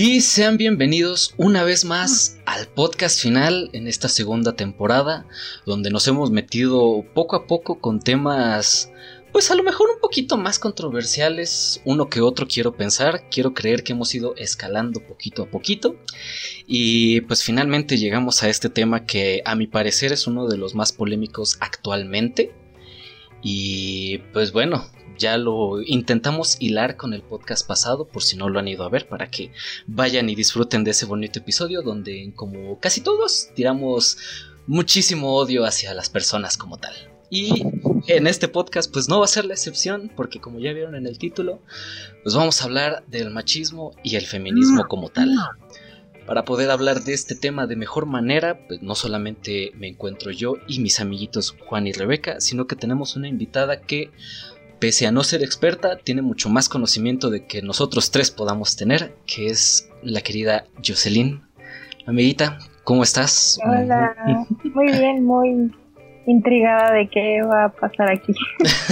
Y sean bienvenidos una vez más al podcast final en esta segunda temporada, donde nos hemos metido poco a poco con temas, pues a lo mejor un poquito más controversiales, uno que otro quiero pensar, quiero creer que hemos ido escalando poquito a poquito, y pues finalmente llegamos a este tema que a mi parecer es uno de los más polémicos actualmente. Y pues bueno, ya lo intentamos hilar con el podcast pasado, por si no lo han ido a ver, para que vayan y disfruten de ese bonito episodio donde, como casi todos, tiramos muchísimo odio hacia las personas como tal. Y en este podcast pues no va a ser la excepción, porque como ya vieron en el título, pues vamos a hablar del machismo y el feminismo como tal. Para poder hablar de este tema de mejor manera, pues no solamente me encuentro yo y mis amiguitos Juan y Rebeca, sino que tenemos una invitada que pese a no ser experta, tiene mucho más conocimiento de que nosotros tres podamos tener, que es la querida Jocelyn. Amiguita, ¿cómo estás? Hola, muy bien, muy intrigada de qué va a pasar aquí.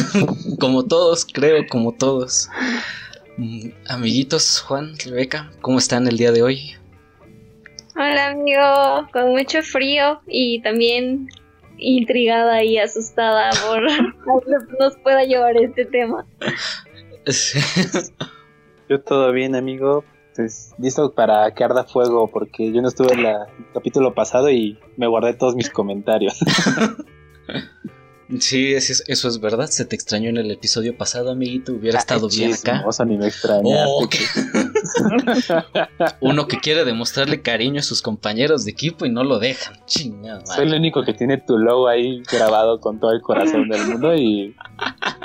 como todos, creo, como todos. Mm, amiguitos, Juan, Rebeca, ¿cómo están el día de hoy? Hola amigo, con mucho frío y también intrigada y asustada por nos pueda llevar este tema. Yo todo bien, amigo. Pues listo para que arda fuego, porque yo no estuve en el capítulo pasado y me guardé todos mis comentarios. Sí, eso es, verdad. Se te extrañó en el episodio pasado, amiguito. Hubiera estado bien acá. ni me. Oh, Uno que quiere demostrarle cariño a sus compañeros de equipo y no lo dejan. Chingada. Soy el único que tiene tu logo ahí grabado con todo el corazón del mundo y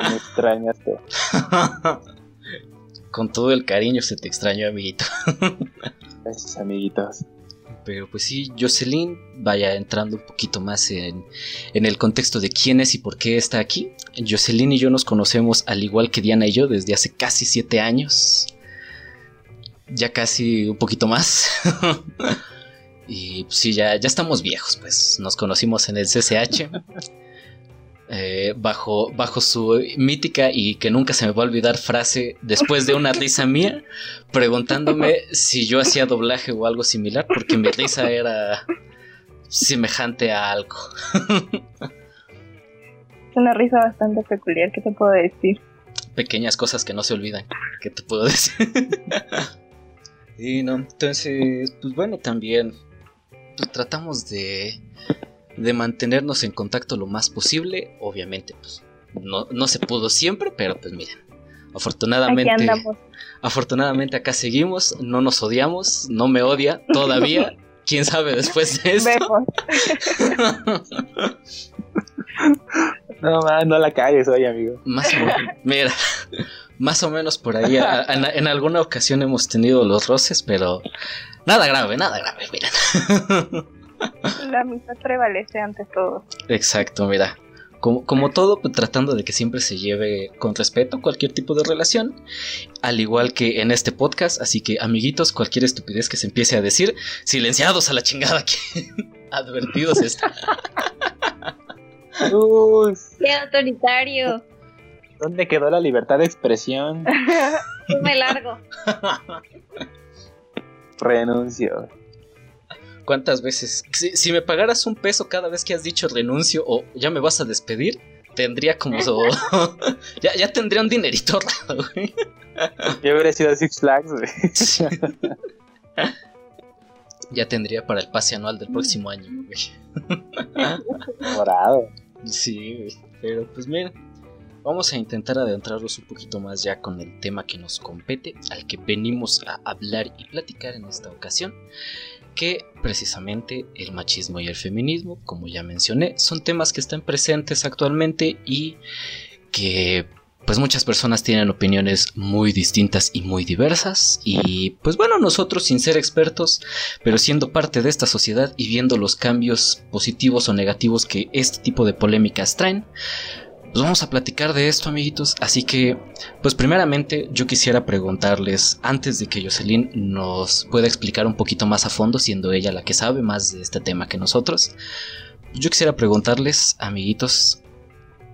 me extrañaste. con todo el cariño se te extrañó, amiguito. Gracias, amiguitos. Pero pues sí, Jocelyn vaya entrando un poquito más en, el contexto de quién es y por qué está aquí. Jocelyn y yo nos conocemos al igual que Diana y yo desde hace casi siete años. Ya casi un poquito más. y pues sí, ya, ya estamos viejos, pues nos conocimos en el CCH. Eh, bajo, bajo su mítica y que nunca se me va a olvidar frase después de una risa mía, preguntándome si yo hacía doblaje o algo similar, porque mi risa era semejante a algo. es una risa bastante peculiar, ¿qué te puedo decir? Pequeñas cosas que no se olvidan, ¿qué te puedo decir? y no, entonces, pues bueno, también pues tratamos de de mantenernos en contacto lo más posible. Obviamente, pues no, se pudo siempre, pero pues miren, afortunadamente, afortunadamente acá seguimos, no nos odiamos, no me odia todavía. Quién sabe después de esto. no, no la cagues hoy, amigo. Más o, mira, más o menos por ahí. en, alguna ocasión hemos tenido los roces, pero nada grave, nada grave, miren. La amistad prevalece ante todo. Exacto, mira. Como, como todo, pues, tratando de que siempre se lleve con respeto cualquier tipo de relación, al igual que en este podcast. Así que, amiguitos, cualquier estupidez que se empiece a decir, silenciados a la chingada que advertidos está. Uy. ¡Qué autoritario! ¿Dónde quedó la libertad de expresión? me largo. Renuncio. ¿Cuántas veces? Si, me pagaras un peso cada vez que has dicho renuncio o ya me vas a despedir, tendría como. ya, ya tendría un dinerito raro, güey. Yo hubiera sido Six Flags, güey. ya tendría para el pase anual del próximo año, güey. Morado. Sí, güey. Pero pues mira, vamos a intentar adentrarnos un poquito más ya con el tema que nos compete, al que venimos a hablar y platicar en esta ocasión que precisamente el machismo y el feminismo, como ya mencioné, son temas que están presentes actualmente y que pues muchas personas tienen opiniones muy distintas y muy diversas. Y pues bueno, nosotros sin ser expertos, pero siendo parte de esta sociedad y viendo los cambios positivos o negativos que este tipo de polémicas traen, pues vamos a platicar de esto, amiguitos. Así que, pues primeramente yo quisiera preguntarles, antes de que Jocelyn nos pueda explicar un poquito más a fondo, siendo ella la que sabe más de este tema que nosotros, yo quisiera preguntarles, amiguitos,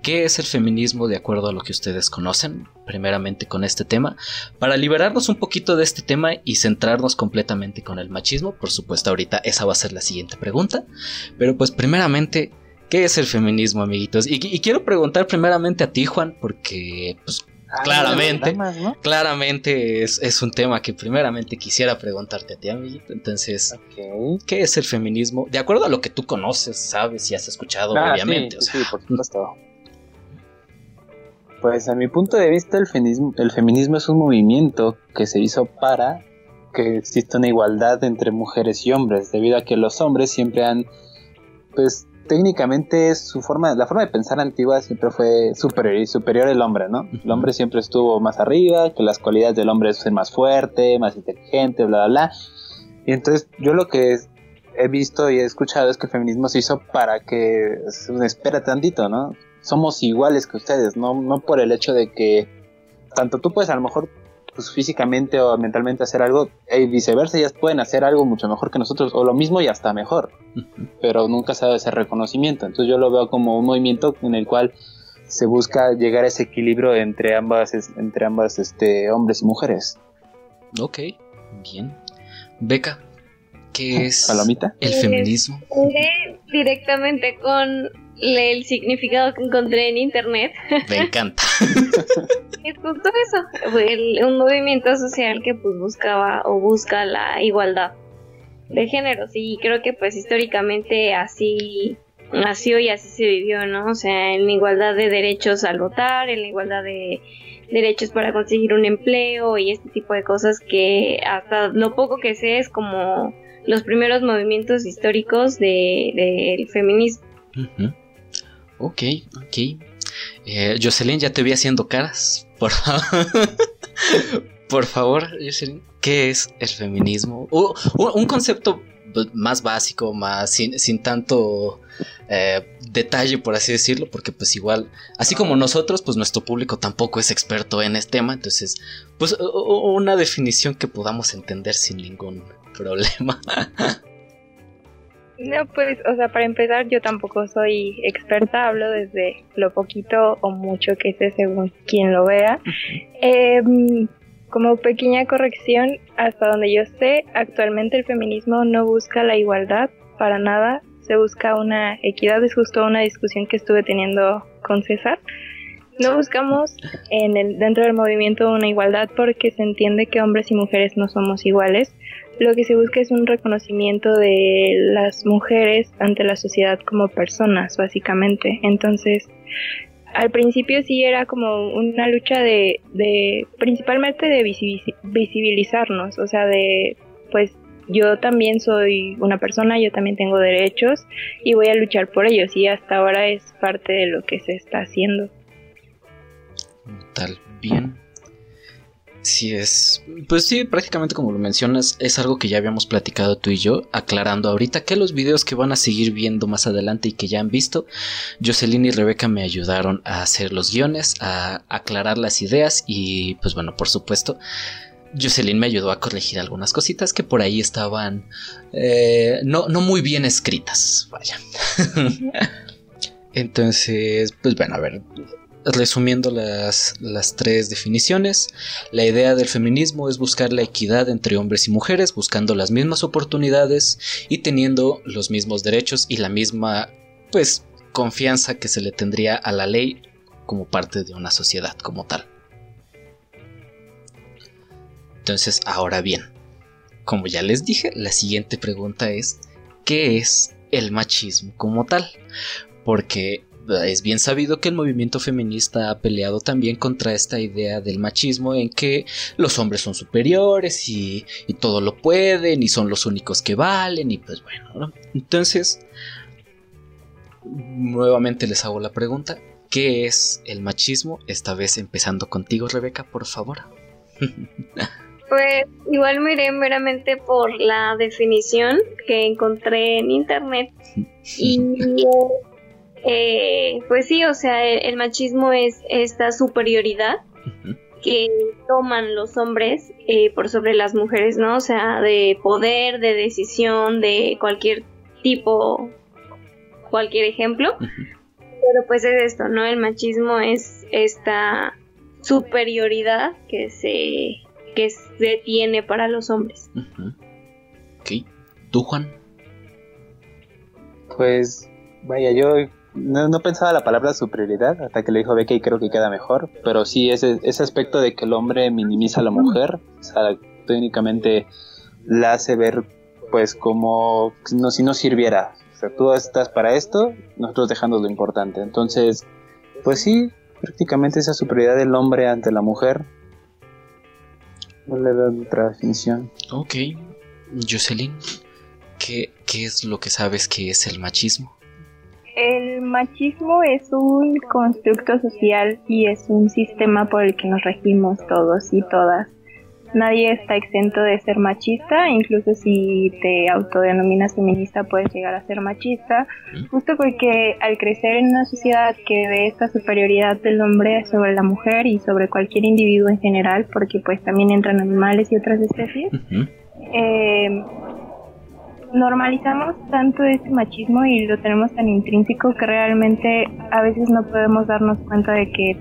¿qué es el feminismo de acuerdo a lo que ustedes conocen? Primeramente con este tema, para liberarnos un poquito de este tema y centrarnos completamente con el machismo. Por supuesto, ahorita esa va a ser la siguiente pregunta. Pero pues primeramente... ¿Qué es el feminismo, amiguitos? Y, y quiero preguntar primeramente a ti, Juan, porque pues, Ah, claramente, claramente es, es un tema que primeramente quisiera preguntarte a ti, amiguito. Entonces. ¿qué es el feminismo? De acuerdo a lo que tú conoces, sabes y has escuchado, Ah, obviamente. sí, o sea, sí, por supuesto. Pues a mi punto de vista el feminismo, el feminismo es un movimiento que se hizo para que exista una igualdad entre mujeres y hombres, debido a que los hombres siempre han, pues técnicamente su forma, la forma de pensar antigua siempre fue superior y superior al hombre, ¿no? El hombre siempre estuvo más arriba, que las cualidades del hombre es ser más fuerte, más inteligente, bla, bla, bla. Y entonces yo lo que he visto y he escuchado es que el feminismo se hizo para que se espera tantito, ¿no? Somos iguales que ustedes, no, no por el hecho de que tanto tú puedes a lo mejor pues, físicamente o mentalmente hacer algo y viceversa, ellas pueden hacer algo mucho mejor que nosotros o lo mismo y hasta mejor, pero nunca se da ese reconocimiento. Entonces yo lo veo como un movimiento en el cual se busca llegar a ese equilibrio entre ambas, es- entre ambas este, hombres y mujeres. ok, bien. Beca, ¿qué es Palomita. el Pues, feminismo? Directamente con el significado que encontré en internet. Me encanta. Es justo eso, fue el- un movimiento social que pues buscaba o busca la igualdad de géneros y creo que pues históricamente así nació y así se vivió, ¿no? O sea, en la igualdad de derechos al votar, en la igualdad de derechos para conseguir un empleo y este tipo de cosas que hasta lo poco que sé es como los primeros movimientos históricos de- del feminismo. Ujú. Ok, ok. Eh, Jocelyn, ya te vi haciendo caras. Por favor. Por favor, Jocelyn, ¿qué es el feminismo? Un concepto más básico, más sin, sin tanto eh, detalle, por así decirlo, porque pues igual, así como nosotros, pues nuestro público tampoco es experto en este tema, entonces, pues una definición que podamos entender sin ningún problema. No, pues, o sea, para empezar, yo tampoco soy experta, hablo desde lo poquito o mucho que sé según quien lo vea. Em, como pequeña corrección, hasta donde yo sé, actualmente el feminismo no busca la igualdad para nada, se busca una equidad, es justo una discusión que estuve teniendo con César. No buscamos en el, dentro del movimiento una igualdad porque se entiende que hombres y mujeres no somos iguales. Lo que se busca es un reconocimiento de las mujeres ante la sociedad como personas, básicamente. Entonces, al principio sí era como una lucha de, de principalmente de visibiliz- visibilizarnos, o sea, de, pues yo también soy una persona, yo también tengo derechos y voy a luchar por ellos y hasta ahora es parte de lo que se está haciendo. Tal, bien. Sí es, pues sí, prácticamente como lo mencionas, es algo que ya habíamos platicado tú y yo, aclarando ahorita que los videos que van a seguir viendo más adelante y que ya han visto, Jocelyn y Rebeca me ayudaron a hacer los guiones, a aclarar las ideas y pues bueno, por supuesto, Jocelyn me ayudó a corregir algunas cositas que por ahí estaban eh, no, no muy bien escritas, vaya. Entonces, pues bueno, a ver, resumiendo las, las tres definiciones, la idea del feminismo es buscar la equidad entre hombres y mujeres, buscando las mismas oportunidades y teniendo los mismos derechos y la misma, pues, confianza que se le tendría a la ley como parte de una sociedad como tal. Entonces, ahora bien, como ya les dije, la siguiente pregunta es, ¿qué es el machismo como tal? Porque es bien sabido que el movimiento feminista ha peleado también contra esta idea del machismo en que los hombres son superiores y, y todo lo pueden y son los únicos que valen y pues bueno, ¿no? Entonces, nuevamente les hago la pregunta, ¿qué es el machismo? Esta vez empezando contigo, Rebeca, por favor. Pues igual miré meramente por la definición que encontré en internet y eh, pues sí, o sea, el, machismo es esta superioridad que toman los hombres eh, por sobre las mujeres, ¿no? O sea, de poder, de decisión, de cualquier tipo, cualquier ejemplo. Pero pues es esto, ¿no? El machismo es esta superioridad que se que se tiene para los hombres. Ok. ¿Tú, Juan? Pues, vaya, yo no, pensaba la palabra superioridad hasta que le dijo Becky y creo que queda mejor, pero sí ese, ese aspecto de que el hombre minimiza a la mujer, o sea, técnicamente la hace ver pues como no, si no sirviera. O sea, tú estás para esto, nosotros dejando lo importante. Entonces, pues sí, prácticamente esa superioridad del hombre ante la mujer no le da otra definición. Ok. Jocelyn, ¿qué, ¿qué es lo que sabes que es el machismo? El machismo es un constructo social y es un sistema por el que nos regimos todos y todas. Nadie está exento de ser machista, incluso si te autodenominas feminista puedes llegar a ser machista, justo porque al crecer en una sociedad que ve esta superioridad del hombre sobre la mujer y sobre cualquier individuo en general, porque pues también entran animales y otras especies, eh, normalizamos tanto ese machismo y lo tenemos tan intrínseco que realmente a veces no podemos darnos cuenta de que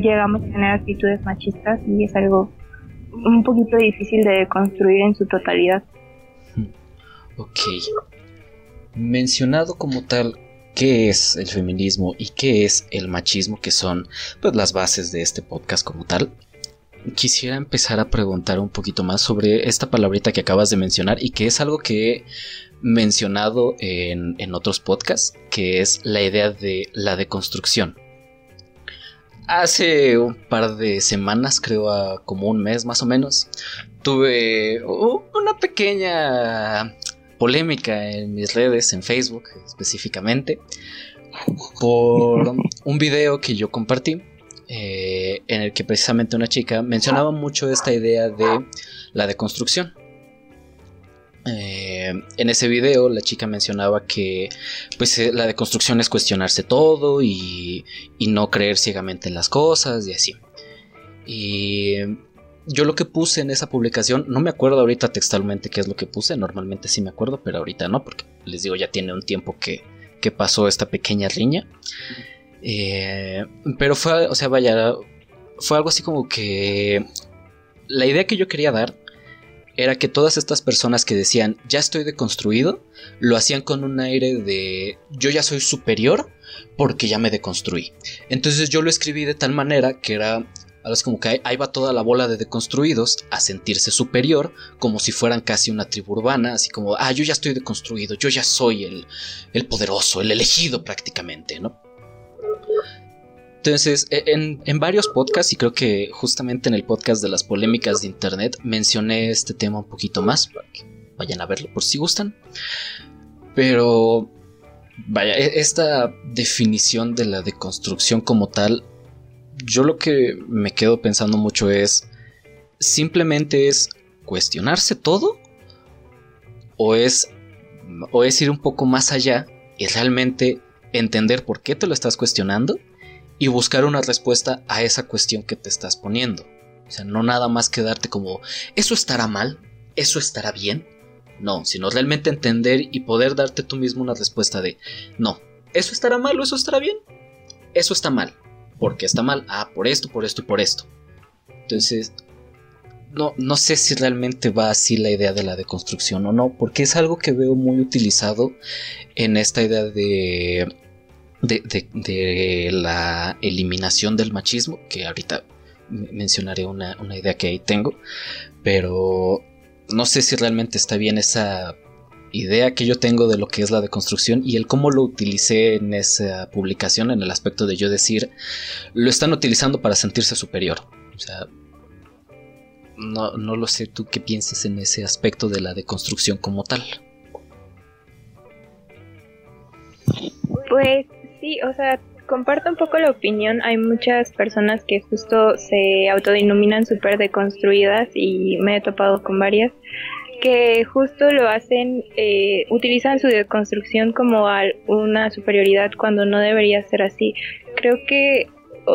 llegamos a tener actitudes machistas y es algo un poquito difícil de construir en su totalidad. Ok. Mencionado como tal, ¿qué es el feminismo y qué es el machismo, que son pues las bases de este podcast como tal? Quisiera empezar a preguntar un poquito más sobre esta palabrita que acabas de mencionar y que es algo que he mencionado en, en otros podcasts, que es la idea de la deconstrucción. Hace un par de semanas, creo como un mes más o menos, tuve una pequeña polémica en mis redes, en Facebook específicamente, por un video que yo compartí eh, en el que precisamente una chica mencionaba mucho esta idea de la deconstrucción. Eh, en ese video la chica mencionaba que pues eh, la deconstrucción es cuestionarse todo y, no creer ciegamente en las cosas y así. Y yo lo que puse en esa publicación, no me acuerdo ahorita textualmente qué es lo que puse, normalmente sí me acuerdo, pero ahorita no, porque les digo ya tiene un tiempo que, que pasó esta pequeña riña. Eh, pero fue, o sea, vaya, fue algo así como que la idea que yo quería dar era que todas estas personas que decían ya estoy deconstruido, lo hacían con un aire de yo ya soy superior porque ya me deconstruí. Entonces yo lo escribí de tal manera que era algo como que ahí va toda la bola de deconstruidos a sentirse superior, como si fueran casi una tribu urbana, así como, ah, yo ya estoy deconstruido, yo ya soy el, el poderoso, el elegido prácticamente, ¿no? Entonces, e, en, varios podcasts, y creo que justamente en el podcast de las polémicas de Internet, mencioné este tema un poquito más, para que vayan a verlo por si gustan. Pero, vaya, e, esta definición de la deconstrucción como tal, yo lo que me quedo pensando mucho es, simplemente es cuestionarse todo, o es, o es ir un poco más allá y realmente entender por qué te lo estás cuestionando y buscar una respuesta a esa cuestión que te estás poniendo. O sea, no nada más quedarte como, ¿eso estará mal? ¿Eso estará bien? No, sino realmente entender y poder darte tú mismo una respuesta de, no, ¿eso estará mal o eso estará bien? Eso está mal. ¿Por qué está mal? Ah, por esto, por esto y por esto. Entonces, no, no sé si realmente va así la idea de la deconstrucción o no, porque es algo que veo muy utilizado en esta idea de de, la eliminación del machismo, que ahorita mencionaré una, idea que ahí tengo, pero no sé si realmente está bien esa idea que yo tengo de lo que es la deconstrucción y el cómo lo utilicé en esa publicación en el aspecto de yo decir lo están utilizando para sentirse superior. O sea, no, no lo sé tú qué pienses en ese aspecto de la deconstrucción como tal. Pues Sí, o sea, comparto un poco la opinión. Hay muchas personas que justo se autodenominan súper deconstruidas y me he topado con varias que justo lo hacen, eh, utilizan su deconstrucción como una superioridad cuando no debería ser así. Creo que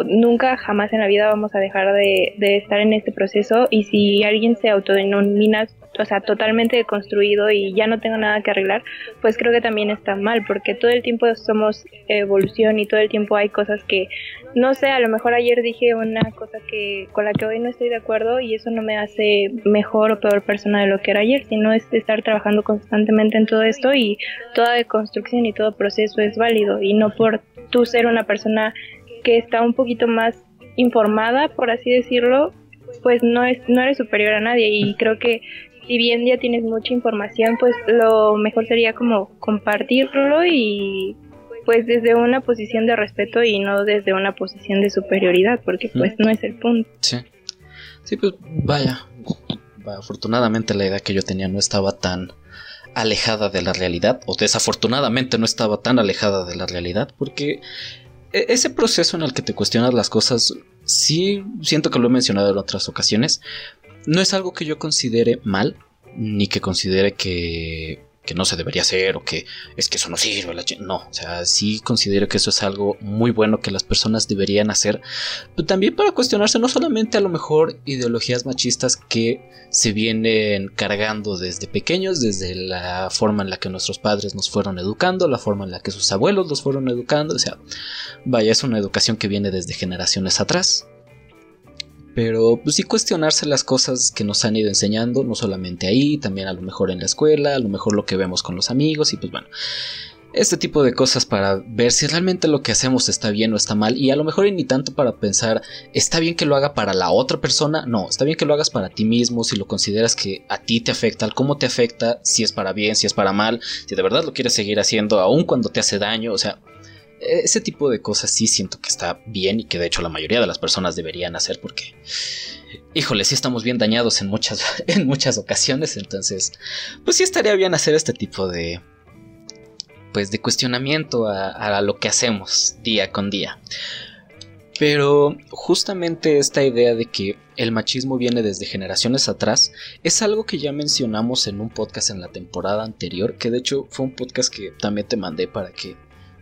nunca jamás en la vida vamos a dejar de, estar en este proceso y si alguien se autodenomina o sea, totalmente deconstruido y ya no tengo nada que arreglar, pues creo que también está mal, porque todo el tiempo somos evolución y todo el tiempo hay cosas que, no sé, a lo mejor ayer dije una cosa que con la que hoy no estoy de acuerdo y eso no me hace mejor o peor persona de lo que era ayer, sino es estar trabajando constantemente en todo esto y toda deconstrucción y todo proceso es válido y no por tú ser una persona que está un poquito más informada, por así decirlo, pues no es no eres superior a nadie y creo que si bien ya tienes mucha información, pues lo mejor sería como compartirlo y pues desde una posición de respeto y no desde una posición de superioridad, porque pues no es el punto. Sí. Sí, pues vaya. Afortunadamente la idea que yo tenía no estaba tan alejada de la realidad, o desafortunadamente no estaba tan alejada de la realidad, porque e-, ese proceso en el que te cuestionas las cosas, sí siento que lo he mencionado en otras ocasiones, no es algo que yo considere mal, ni que considere que, que no se debería hacer o que es que eso no sirve. No, o sea, sí considero que eso es algo muy bueno que las personas deberían hacer, pero también para cuestionarse no solamente a lo mejor ideologías machistas que se vienen cargando desde pequeños, desde la forma en la que nuestros padres nos fueron educando, la forma en la que sus abuelos los fueron educando, o sea, vaya, es una educación que viene desde generaciones atrás pero pues sí cuestionarse las cosas que nos han ido enseñando, no solamente ahí, también a lo mejor en la escuela, a lo mejor lo que vemos con los amigos y pues bueno, este tipo de cosas para ver si realmente lo que hacemos está bien o está mal y a lo mejor ni tanto para pensar está bien que lo haga para la otra persona, no, está bien que lo hagas para ti mismo, si lo consideras que a ti te afecta, cómo te afecta, si es para bien, si es para mal, si de verdad lo quieres seguir haciendo aun cuando te hace daño, o sea, ese tipo de cosas sí siento que está bien y que de hecho la mayoría de las personas deberían hacer porque, híjole, sí estamos bien dañados en muchas, en muchas ocasiones, entonces, pues sí estaría bien hacer este tipo de, pues de cuestionamiento a, a lo que hacemos día con día. Pero justamente esta idea de que el machismo viene desde generaciones atrás es algo que ya mencionamos en un podcast en la temporada anterior, que de hecho fue un podcast que también te mandé para que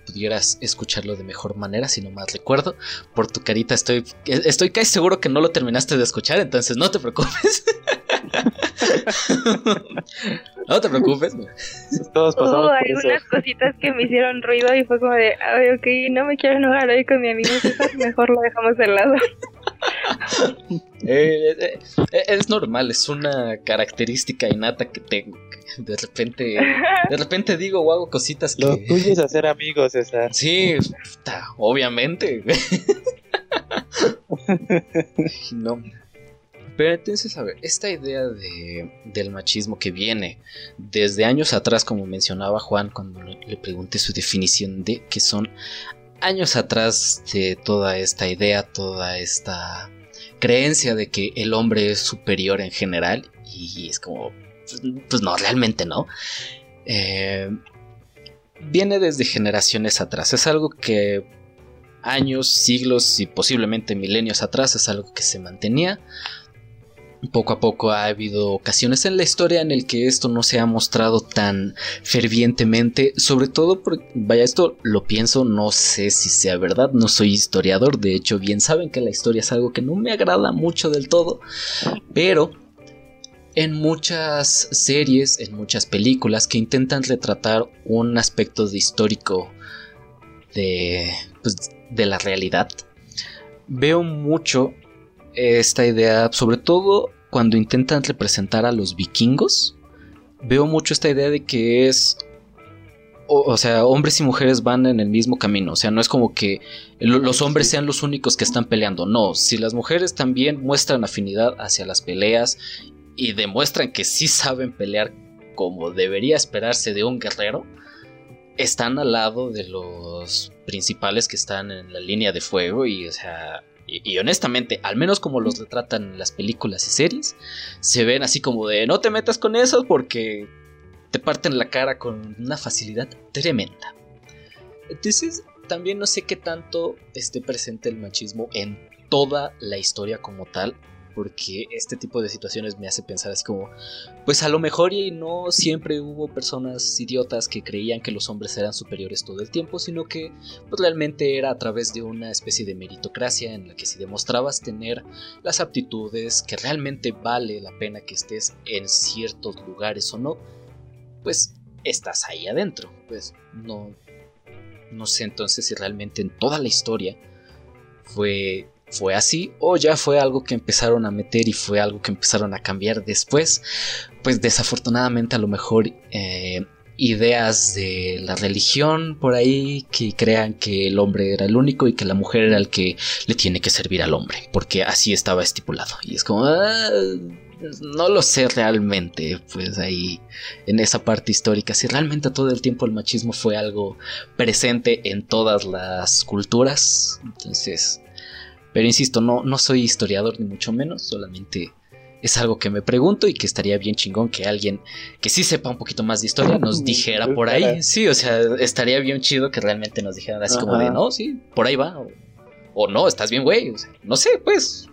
pudieras escucharlo de mejor manera, si no más recuerdo. Por tu carita estoy, estoy casi seguro que no lo terminaste de escuchar, entonces no te preocupes. no te preocupes. Todos pasamos Hubo algunas cositas que me hicieron ruido y fue como de, ay, ok, no me quiero enojar hoy con mi amigo mejor lo dejamos de lado. Eh, eh, eh, es normal, es una característica innata que tengo. De repente, de repente digo o hago cositas que. Lo tuyo es hacer amigos, César. Sí, obviamente. no. Pero entonces, a ver, esta idea de, del machismo que viene desde años atrás, como mencionaba Juan cuando le pregunté su definición de que son años atrás de toda esta idea, toda esta creencia de que el hombre es superior en general y es como, pues, no, realmente no. Eh, viene desde generaciones atrás, es algo que años, siglos y posiblemente milenios atrás es algo que se mantenía poco a poco ha habido ocasiones en la historia en el que esto no se ha mostrado tan fervientemente, sobre todo porque, vaya, esto lo pienso, no sé si sea verdad, no soy historiador, de hecho bien saben que la historia es algo que no me agrada mucho del todo, pero en muchas series, en muchas películas que intentan retratar un aspecto de histórico de, pues, de la realidad, veo mucho esta idea, sobre todo cuando intentan representar a los vikingos, veo mucho esta idea de que es o, sea, hombres y mujeres van en el mismo camino. O sea, no es como que los hombres sean los únicos que están peleando. No, si las mujeres también muestran afinidad hacia las peleas y demuestran que sí saben pelear como debería esperarse de un guerrero, están al lado de los principales que están en la línea de fuego y, o sea, y, honestamente, al menos como los retratan en las películas y series, se ven así como de no te metas con eso porque te parten la cara con una facilidad tremenda. Entonces, también no sé qué tanto esté presente el machismo en toda la historia como tal, porque este tipo de situaciones me hace pensar así como, pues a lo mejor y no siempre hubo personas idiotas que creían que los hombres eran superiores todo el tiempo, sino que pues, realmente era a través de una especie de meritocracia en la que si demostrabas tener las aptitudes, que realmente vale la pena que estés en ciertos lugares o no, pues estás ahí adentro. Pues no, no sé entonces si realmente en toda la historia fue fue así o ya fue algo que empezaron a meter y fue algo que empezaron a cambiar después. Pues desafortunadamente a lo mejor eh, ideas de la religión por ahí que crean que el hombre era el único y que la mujer era el que le tiene que servir al hombre, porque así estaba estipulado. Y es como... Ah, no lo sé realmente, pues ahí en esa parte histórica, si realmente todo el tiempo el machismo fue algo presente en todas las culturas, entonces pero insisto, no, no soy historiador ni mucho menos, solamente es algo que me pregunto y que estaría bien chingón que alguien que sí sepa un poquito más de historia nos dijera por ahí. Sí, o sea, estaría bien chido que realmente nos dijeran así como de, no, sí, por ahí va. O, no, estás bien, güey. no sé, pues.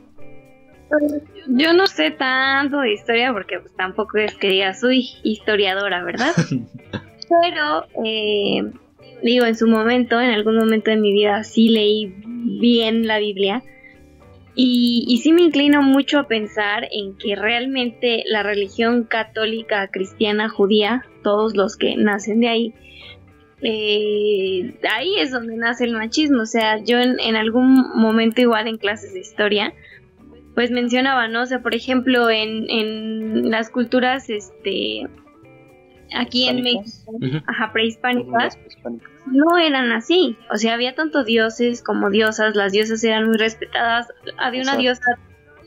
Yo no sé tanto de historia porque pues, tampoco es que diga soy historiadora, ¿verdad? Pero, eh, digo, en su momento, en algún momento de mi vida sí leí bien la Biblia y, y, sí me inclino mucho a pensar en que realmente la religión católica, cristiana, judía, todos los que nacen de ahí, eh, ahí es donde nace el machismo. O sea, yo en, en, algún momento igual en clases de historia, pues mencionaba, ¿no? O sea, por ejemplo, en, en las culturas, este, aquí en México, ajá, prehispánicas, no eran así. O sea, había tanto dioses como diosas, las diosas eran muy respetadas. Había una diosa,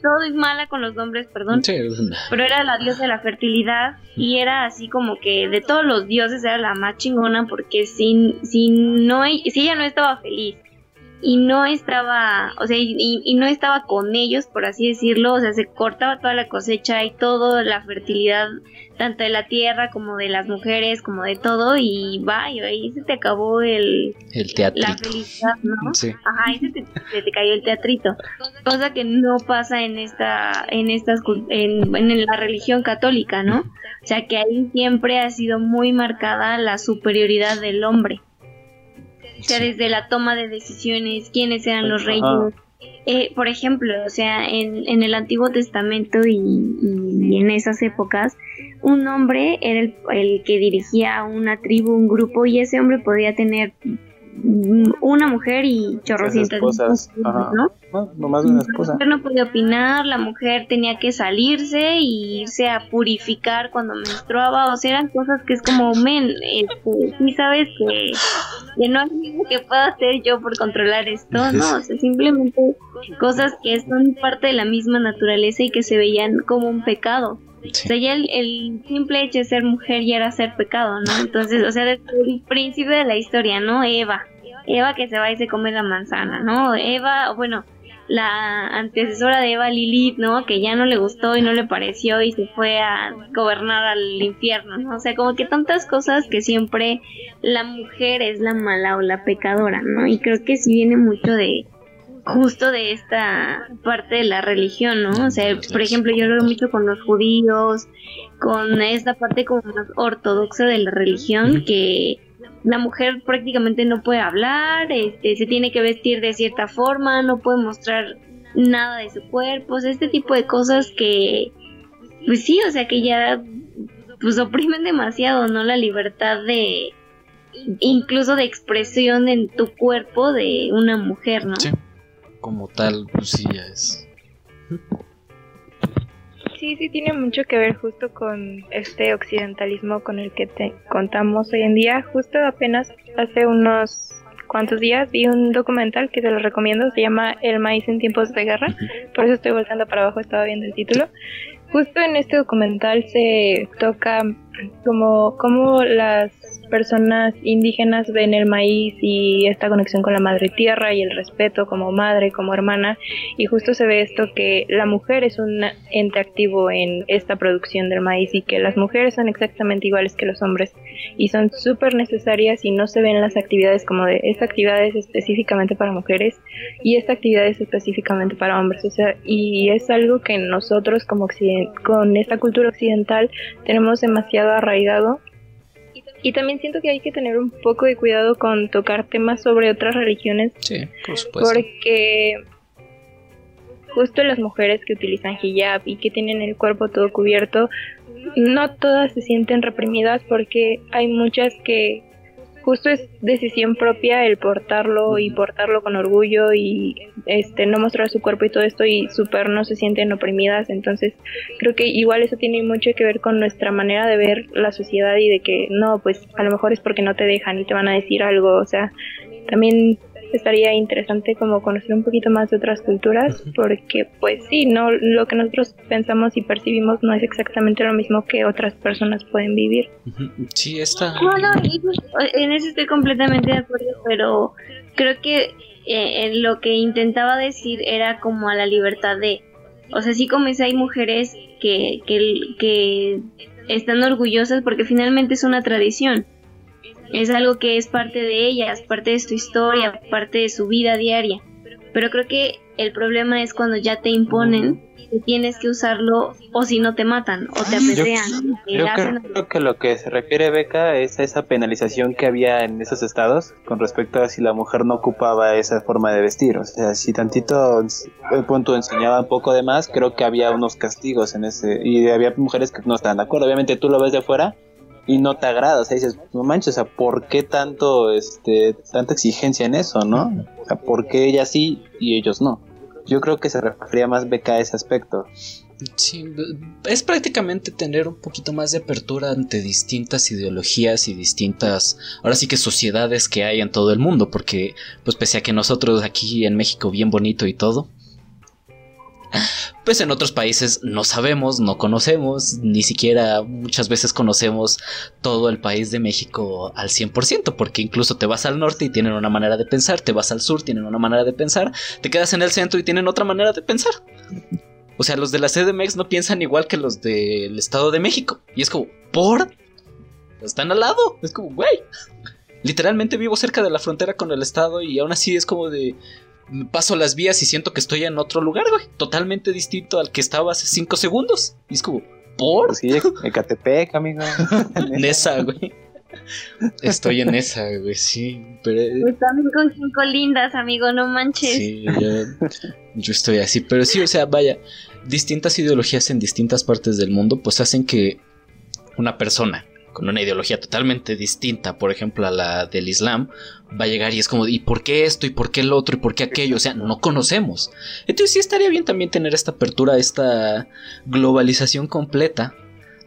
todo es mala con los nombres, perdón, pero era la diosa de la fertilidad y era así como que de todos los dioses era la más chingona porque si, si, no, si ella no estaba feliz y no estaba, o sea, y, no estaba con ellos, por así decirlo, o sea, se cortaba toda la cosecha y toda la fertilidad, tanto de la tierra como de las mujeres, como de todo, y va, y ahí se te acabó el, el teatrito. la felicidad, ¿no? Sí. Ajá, ahí se te, cayó el teatrito, cosa que no pasa en esta, en estas, en, en la religión católica, ¿no? O sea, que ahí siempre ha sido muy marcada la superioridad del hombre sea, desde la toma de decisiones, quiénes eran los reyes. Eh, por ejemplo, o sea, en, en el Antiguo Testamento y, en esas épocas, un hombre era el, el que dirigía una tribu, un grupo, y ese hombre podía tener una mujer y chorrocientas cosas, ¿no? No, más de una esposa. La mujer no podía opinar, la mujer tenía que salirse y irse a purificar cuando menstruaba, o sea, eran cosas que es como, men, este, sí sabes que, que no hay nada que pueda hacer yo por controlar esto, no, o sea, simplemente cosas que son parte de la misma naturaleza y que se veían como un pecado. O sea, ya el, el, simple hecho de ser mujer ya era ser pecado, ¿no? Entonces, o sea, desde el principio de la historia, ¿no? Eva. Eva que se va y se come la manzana, ¿no? Eva, bueno, la antecesora de Eva, Lilith, ¿no? Que ya no le gustó y no le pareció y se fue a gobernar al infierno, ¿no? O sea, como que tantas cosas que siempre la mujer es la mala o la pecadora, ¿no? Y creo que sí viene mucho de justo de esta parte de la religión, ¿no? O sea, por ejemplo, yo lo veo mucho con los judíos, con esta parte como más ortodoxa de la religión, que la mujer prácticamente no puede hablar, este, se tiene que vestir de cierta forma, no puede mostrar nada de su cuerpo, o sea, este tipo de cosas que, pues sí, o sea, que ya, pues oprimen demasiado, ¿no? La libertad de, incluso de expresión en tu cuerpo de una mujer, ¿no? Sí como tal, pues sí ya es. Sí, sí tiene mucho que ver justo con este occidentalismo con el que te contamos hoy en día. Justo apenas hace unos cuantos días vi un documental que te lo recomiendo, se llama El maíz en tiempos de guerra, por eso estoy voltando para abajo, estaba viendo el título. Justo en este documental se toca como, como las personas indígenas ven el maíz y esta conexión con la madre tierra y el respeto como madre, como hermana, y justo se ve esto que la mujer es un ente activo en esta producción del maíz y que las mujeres son exactamente iguales que los hombres. Y son súper necesarias y no se ven las actividades como de esta actividad es específicamente para mujeres y esta actividad es específicamente para hombres, o sea, y es algo que nosotros como con esta cultura occidental tenemos demasiado arraigado y también siento que hay que tener un poco de cuidado con tocar temas sobre otras religiones. Sí, por supuesto. Porque justo las mujeres que utilizan hijab y que tienen el cuerpo todo cubierto, no todas se sienten reprimidas porque hay muchas que justo es decisión propia el portarlo y portarlo con orgullo y este no mostrar su cuerpo y todo esto y súper no se sienten oprimidas. Entonces creo que igual eso tiene mucho que ver con nuestra manera de ver la sociedad y de que no pues a lo mejor es porque no te dejan y te van a decir algo. O sea también estaría interesante como conocer un poquito más de otras culturas porque pues sí, no lo que nosotros pensamos y percibimos no es exactamente lo mismo que otras personas pueden vivir. Sí, está. Bueno, pues, en eso estoy completamente de acuerdo, pero creo que eh, lo que intentaba decir era como a la libertad de, o sea, sí como es hay mujeres que, que, que están orgullosas porque finalmente es una tradición es algo que es parte de ellas, parte de su historia, parte de su vida diaria. Pero creo que el problema es cuando ya te imponen que tienes que usarlo o si no te matan o te apedrean. Yo, creo, que lo que se refiere Beca es a esa penalización que había en esos estados con respecto a si la mujer no ocupaba esa forma de vestir. O sea, si tantito el punto enseñaba un poco de más, creo que había unos castigos en ese y había mujeres que no estaban de acuerdo. Obviamente tú lo ves de afuera y no te agrada, o sea, dices, no manches, o sea, ¿por qué tanto, este, tanta exigencia en eso, no? O sea, ¿por qué ella sí y ellos no? Yo creo que se refería más Beca a ese aspecto. Sí, es prácticamente tener un poquito más de apertura ante distintas ideologías y distintas, ahora sí que sociedades que hay en todo el mundo, porque pues pese a que nosotros aquí en México bien bonito y todo, pues en otros países no sabemos, no conocemos, ni siquiera muchas veces conocemos todo el país de México al 100%, porque incluso te vas al norte y tienen una manera de pensar, te vas al sur, tienen una manera de pensar, te quedas en el centro y tienen otra manera de pensar. O sea, los de la CDMX no piensan igual que los del Estado de México. Y es como, ¿por? Están al lado. Es como, güey. Literalmente vivo cerca de la frontera con el Estado y aún así es como de, paso las vías y siento que estoy en otro lugar, güey. Totalmente distinto al que estaba hace cinco segundos. Y es como, ¿por? Pues sí, Ecatepec, amigo. en esa, güey. Estoy en esa, güey, sí. Pero... Pues también con cinco lindas, amigo, no manches. Sí, yo, yo estoy así. Pero sí, o sea, vaya, distintas ideologías en distintas partes del mundo, pues hacen que una persona con una ideología totalmente distinta, por ejemplo, a la del Islam, va a llegar y es como, ¿y por qué esto? ¿Y por qué el otro? ¿Y por qué aquello? O sea, no conocemos. Entonces sí estaría bien también tener esta apertura, esta globalización completa,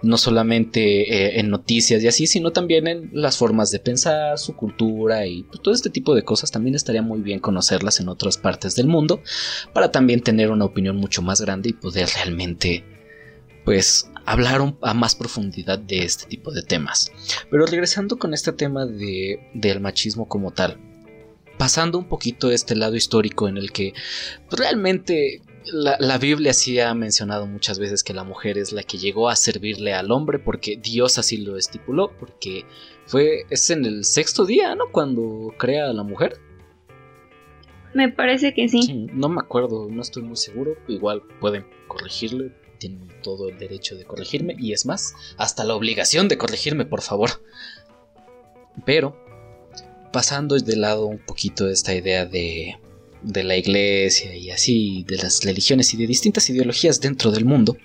no solamente eh, en noticias y así, sino también en las formas de pensar, su cultura y pues, todo este tipo de cosas. También estaría muy bien conocerlas en otras partes del mundo para también tener una opinión mucho más grande y poder realmente pues hablar a más profundidad de este tipo de temas. Pero regresando con este tema de, del machismo como tal, pasando un poquito este lado histórico en el que pues, realmente la, Biblia sí ha mencionado muchas veces que la mujer es la que llegó a servirle al hombre porque Dios así lo estipuló, porque fue, es en el sexto día, ¿no? Cuando crea a la mujer. Me parece que sí. No me acuerdo, no estoy muy seguro, igual pueden corregirle, tienen todo el derecho de corregirme y es más, hasta la obligación de corregirme, por favor. Pero, pasando de lado un poquito esta idea de, de la iglesia y así, de las religiones y de distintas ideologías dentro del mundo,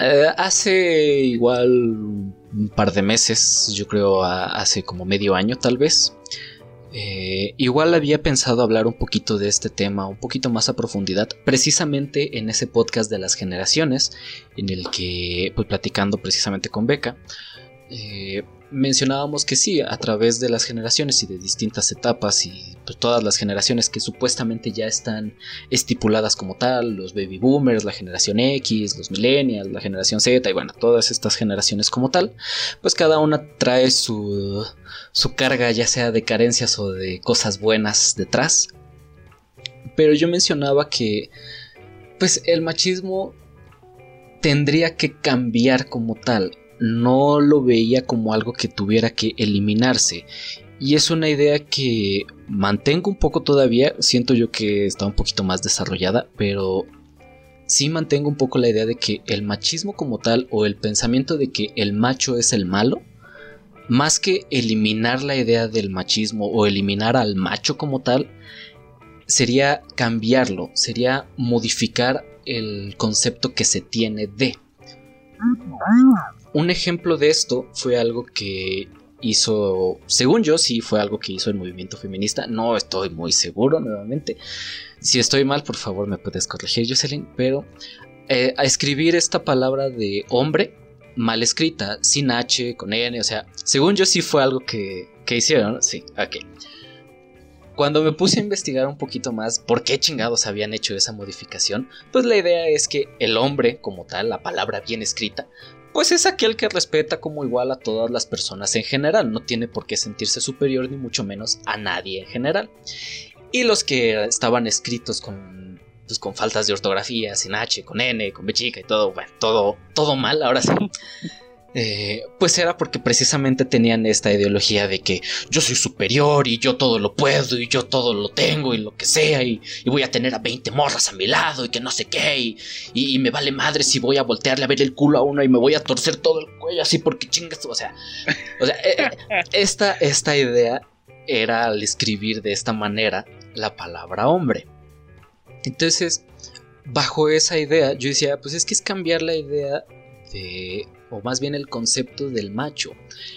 eh, hace igual un par de meses, yo creo hace como medio año tal vez, eh, igual había pensado hablar un poquito de este tema, un poquito más a profundidad, precisamente en ese podcast de las generaciones, en el que, pues platicando precisamente con Beca, eh, mencionábamos que sí, a través de las generaciones y de distintas etapas y pues, todas las generaciones que supuestamente ya están estipuladas como tal, los baby boomers, la generación X, los millennials, la generación Z y bueno, todas estas generaciones como tal, pues cada una trae su, su carga ya sea de carencias o de cosas buenas detrás. Pero yo mencionaba que pues el machismo tendría que cambiar como tal no lo veía como algo que tuviera que eliminarse. Y es una idea que mantengo un poco todavía, siento yo que está un poquito más desarrollada, pero sí mantengo un poco la idea de que el machismo como tal o el pensamiento de que el macho es el malo, más que eliminar la idea del machismo o eliminar al macho como tal, sería cambiarlo, sería modificar el concepto que se tiene de. Un ejemplo de esto fue algo que hizo, según yo, sí fue algo que hizo el movimiento feminista. No estoy muy seguro, nuevamente. Si estoy mal, por favor, me puedes corregir, Jocelyn. Pero eh, a escribir esta palabra de hombre mal escrita, sin H, con N, o sea, según yo, sí fue algo que, que hicieron. Sí, ok. Cuando me puse a investigar un poquito más por qué chingados habían hecho esa modificación, pues la idea es que el hombre, como tal, la palabra bien escrita, pues es aquel que respeta como igual a todas las personas en general, no tiene por qué sentirse superior ni mucho menos a nadie en general. Y los que estaban escritos con, pues, con faltas de ortografía, sin H, con N, con B chica y todo, bueno, todo, todo mal, ahora sí. Eh, pues era porque precisamente tenían esta ideología de que yo soy superior y yo todo lo puedo y yo todo lo tengo y lo que sea y, voy a tener a 20 morras a mi lado y que no sé qué y, me vale madre si voy a voltearle a ver el culo a uno y me voy a torcer todo el cuello así porque chingas, o sea, o sea eh, eh, esta, esta idea era al escribir de esta manera la palabra hombre. Entonces, bajo esa idea, yo decía, pues es que es cambiar la idea de o más bien el concepto del macho.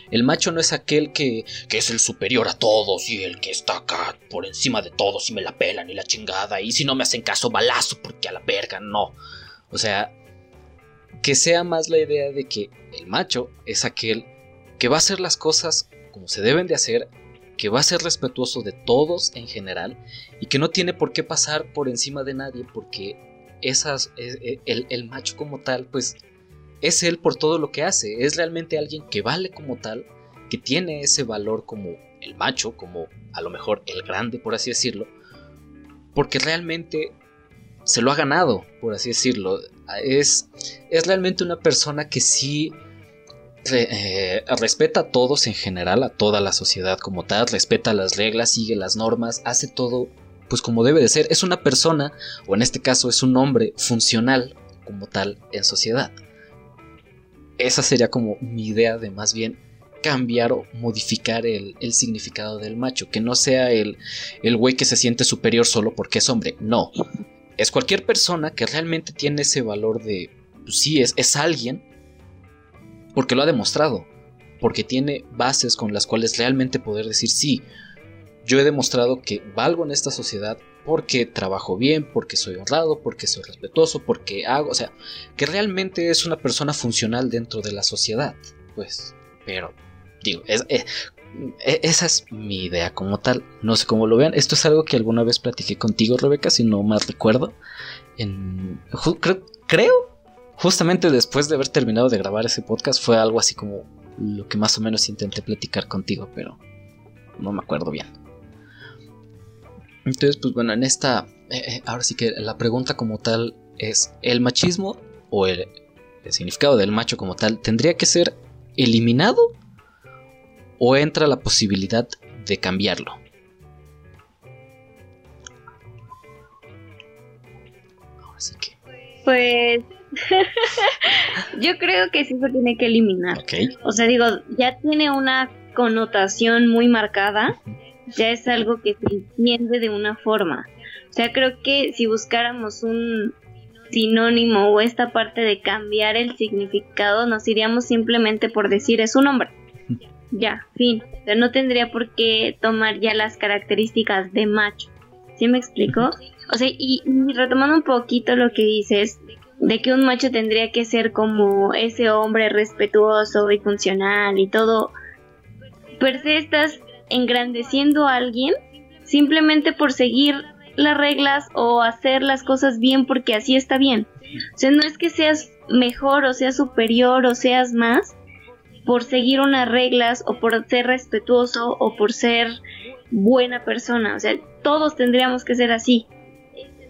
El macho no es aquel que, que, es el superior a todos y el que está acá por encima de todos y me la pelan y la chingada y si no me hacen caso balazo porque a la verga, no. O sea, que sea más la idea de que el macho es aquel que va a hacer las cosas como se deben de hacer, que va a ser respetuoso de todos en general y que no tiene por qué pasar por encima de nadie porque esas, eh, eh, el, el macho como tal pues es él por todo lo que hace, es realmente alguien que vale como tal, que tiene ese valor como el macho, como a lo mejor el grande, por así decirlo, porque realmente se lo ha ganado, por así decirlo. Es, es realmente una persona que sí eh, respeta a todos en general, a toda la sociedad como tal, respeta las reglas, sigue las normas, hace todo pues como debe de ser. Es una persona, o en este caso es un hombre funcional como tal en sociedad esa sería como mi idea de más bien cambiar o modificar el, significado del macho, que no sea el, el güey que se siente superior solo porque es hombre, no, es cualquier persona que realmente tiene ese valor de, pues sí, es, es alguien, porque lo ha demostrado, porque tiene bases con las cuales realmente poder decir, sí, yo he demostrado que valgo en esta sociedad, porque trabajo bien, porque soy honrado, porque soy respetuoso, porque hago, o sea, que realmente es una persona funcional dentro de la sociedad, pues, pero digo, eh, eh, esa es mi idea como tal, no sé cómo lo vean, esto es algo que alguna vez platiqué contigo, Rebeca, si no más recuerdo, creo, justamente después de haber terminado de grabar ese podcast, fue algo así como lo que más o menos intenté platicar contigo, pero no me acuerdo bien. Entonces, pues bueno, en esta, eh, eh, ahora sí que la pregunta como tal es, ¿el machismo o el, significado del macho como tal tendría que ser eliminado o entra la posibilidad de cambiarlo? Ahora sí que... Pues yo creo que sí se tiene que eliminar. O sea, digo, ya tiene una connotación muy marcada ya es algo que se entiende de una forma. O sea, creo que si buscáramos un sinónimo o esta parte de cambiar el significado, nos iríamos simplemente por decir es un hombre. Ya, fin. O sea, no tendría por qué tomar ya las características de macho. ¿Sí me explico? O sea, y, y retomando un poquito lo que dices, de que un macho tendría que ser como ese hombre respetuoso y funcional y todo, per se estás engrandeciendo a alguien simplemente por seguir las reglas o hacer las cosas bien porque así está bien. O sea, no es que seas mejor o seas superior o seas más por seguir unas reglas o por ser respetuoso o por ser buena persona. O sea, todos tendríamos que ser así.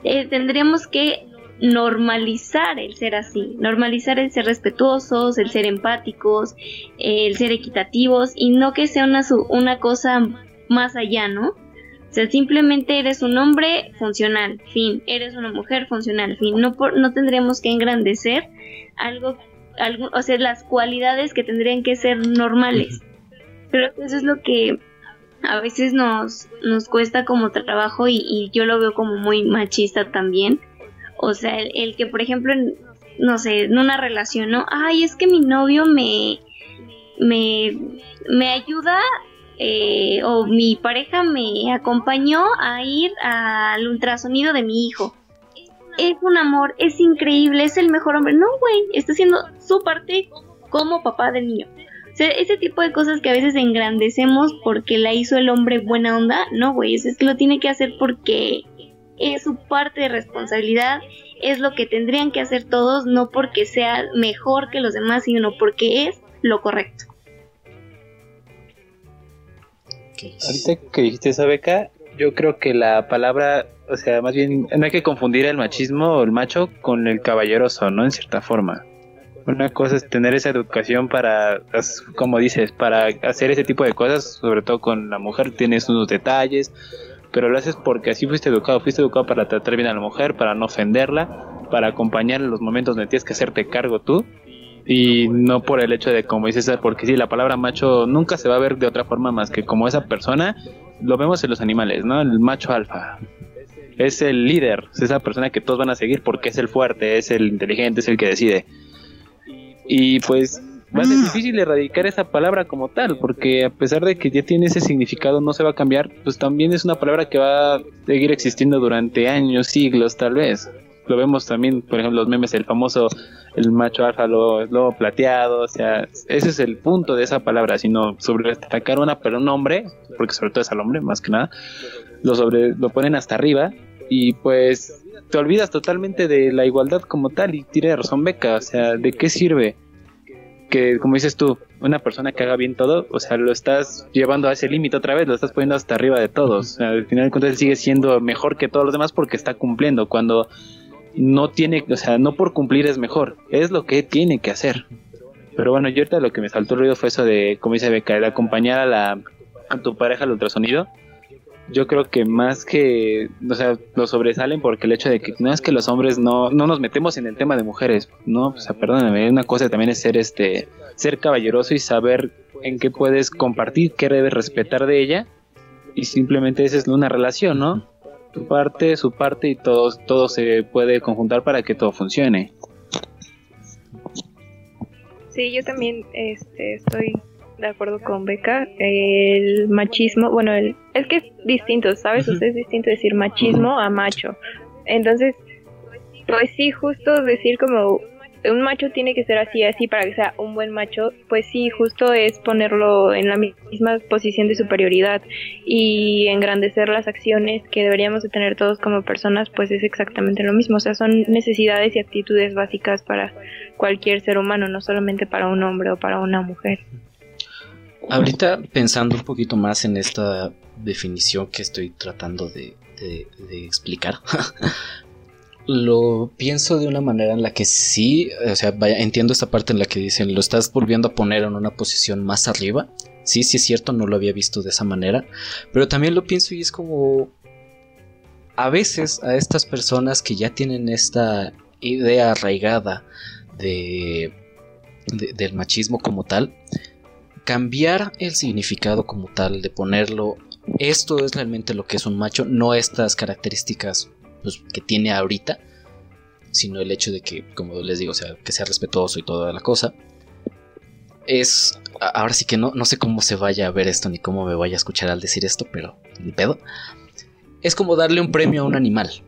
Eh, tendríamos que normalizar el ser así, normalizar el ser respetuosos, el ser empáticos, el ser equitativos y no que sea una, una cosa más allá, ¿no? O sea, simplemente eres un hombre funcional, fin, eres una mujer funcional, fin, no, por, no tendríamos que engrandecer algo, algo, o sea, las cualidades que tendrían que ser normales. Creo que eso es lo que a veces nos, nos cuesta como trabajo y, yo lo veo como muy machista también. O sea, el, que, por ejemplo, no sé, en una relación, ¿no? Ay, es que mi novio me, me, me ayuda eh, o mi pareja me acompañó a ir al ultrasonido de mi hijo. Es un amor, es increíble, es el mejor hombre. No, güey, está haciendo su parte como papá del niño ese tipo de cosas que a veces engrandecemos porque la hizo el hombre buena onda, no, güey, es que lo tiene que hacer porque es su parte de responsabilidad, es lo que tendrían que hacer todos, no porque sea mejor que los demás, sino porque es lo correcto. Ahorita que dijiste esa beca, yo creo que la palabra, o sea, más bien, no hay que confundir el machismo o el macho con el caballeroso, ¿no? En cierta forma. Una cosa es tener esa educación para, como dices, para hacer ese tipo de cosas, sobre todo con la mujer, tienes unos detalles, pero lo haces porque así fuiste educado, fuiste educado para tratar bien a la mujer, para no ofenderla, para acompañarla en los momentos donde tienes que hacerte cargo tú, y no por el hecho de, como dices, porque sí, la palabra macho nunca se va a ver de otra forma más que como esa persona, lo vemos en los animales, ¿no? El macho alfa. Es el líder, es esa persona que todos van a seguir porque es el fuerte, es el inteligente, es el que decide. Y pues va a ser difícil erradicar esa palabra como tal, porque a pesar de que ya tiene ese significado, no se va a cambiar, pues también es una palabra que va a seguir existiendo durante años, siglos tal vez. Lo vemos también, por ejemplo, los memes, el famoso, el macho alfa, lo, lo plateado, o sea, ese es el punto de esa palabra, sino sobre destacar una, pero un hombre, porque sobre todo es al hombre, más que nada, lo, sobre, lo ponen hasta arriba y pues te olvidas totalmente de la igualdad como tal y tiene razón Beca, o sea, ¿de qué sirve? Que, como dices tú, una persona que haga bien todo, o sea, lo estás llevando a ese límite otra vez, lo estás poniendo hasta arriba de todos. O sea, al final de cuentas, sigue siendo mejor que todos los demás porque está cumpliendo. Cuando no tiene, o sea, no por cumplir es mejor, es lo que tiene que hacer. Pero bueno, yo ahorita lo que me saltó el ruido fue eso de, como dice Beca, de acompañar a, la, a tu pareja al ultrasonido yo creo que más que, o sea, lo sobresalen porque el hecho de que no es que los hombres no, no nos metemos en el tema de mujeres, no, o sea, perdóname, una cosa también es ser este, ser caballeroso y saber en qué puedes compartir, qué debes respetar de ella y simplemente esa es una relación, ¿no? Tu parte, su parte y todo, todo se puede conjuntar para que todo funcione. Sí, yo también este, estoy de acuerdo con Beca. El machismo, bueno, el, es que es distinto, ¿sabes? es distinto decir machismo a macho. Entonces, pues sí, justo decir como un macho tiene que ser así, así para que sea un buen macho, pues sí, justo es ponerlo en la misma posición de superioridad y engrandecer las acciones que deberíamos de tener todos como personas, pues es exactamente lo mismo, o sea, son necesidades y actitudes básicas para cualquier ser humano, no solamente para un hombre o para una mujer. Ahorita pensando un poquito más en esta definición que estoy tratando de, explicar, lo pienso de una manera en la que sí, o sea, entiendo esta parte en la que dicen, lo estás volviendo a poner en una posición más arriba. Sí, sí es cierto, no lo había visto de esa manera, pero también lo pienso y es como a veces a estas personas que ya tienen esta idea arraigada de, del machismo como tal, cambiar el significado como tal, de ponerlo, esto es realmente lo que es un macho, no estas características pues, que tiene ahorita, sino el hecho de que, como les digo, sea, que sea respetuoso y toda la cosa. Es, ahora sí que no, no sé cómo se vaya a ver esto ni cómo me vaya a escuchar al decir esto, pero ni pedo. Es como darle un premio a un animal.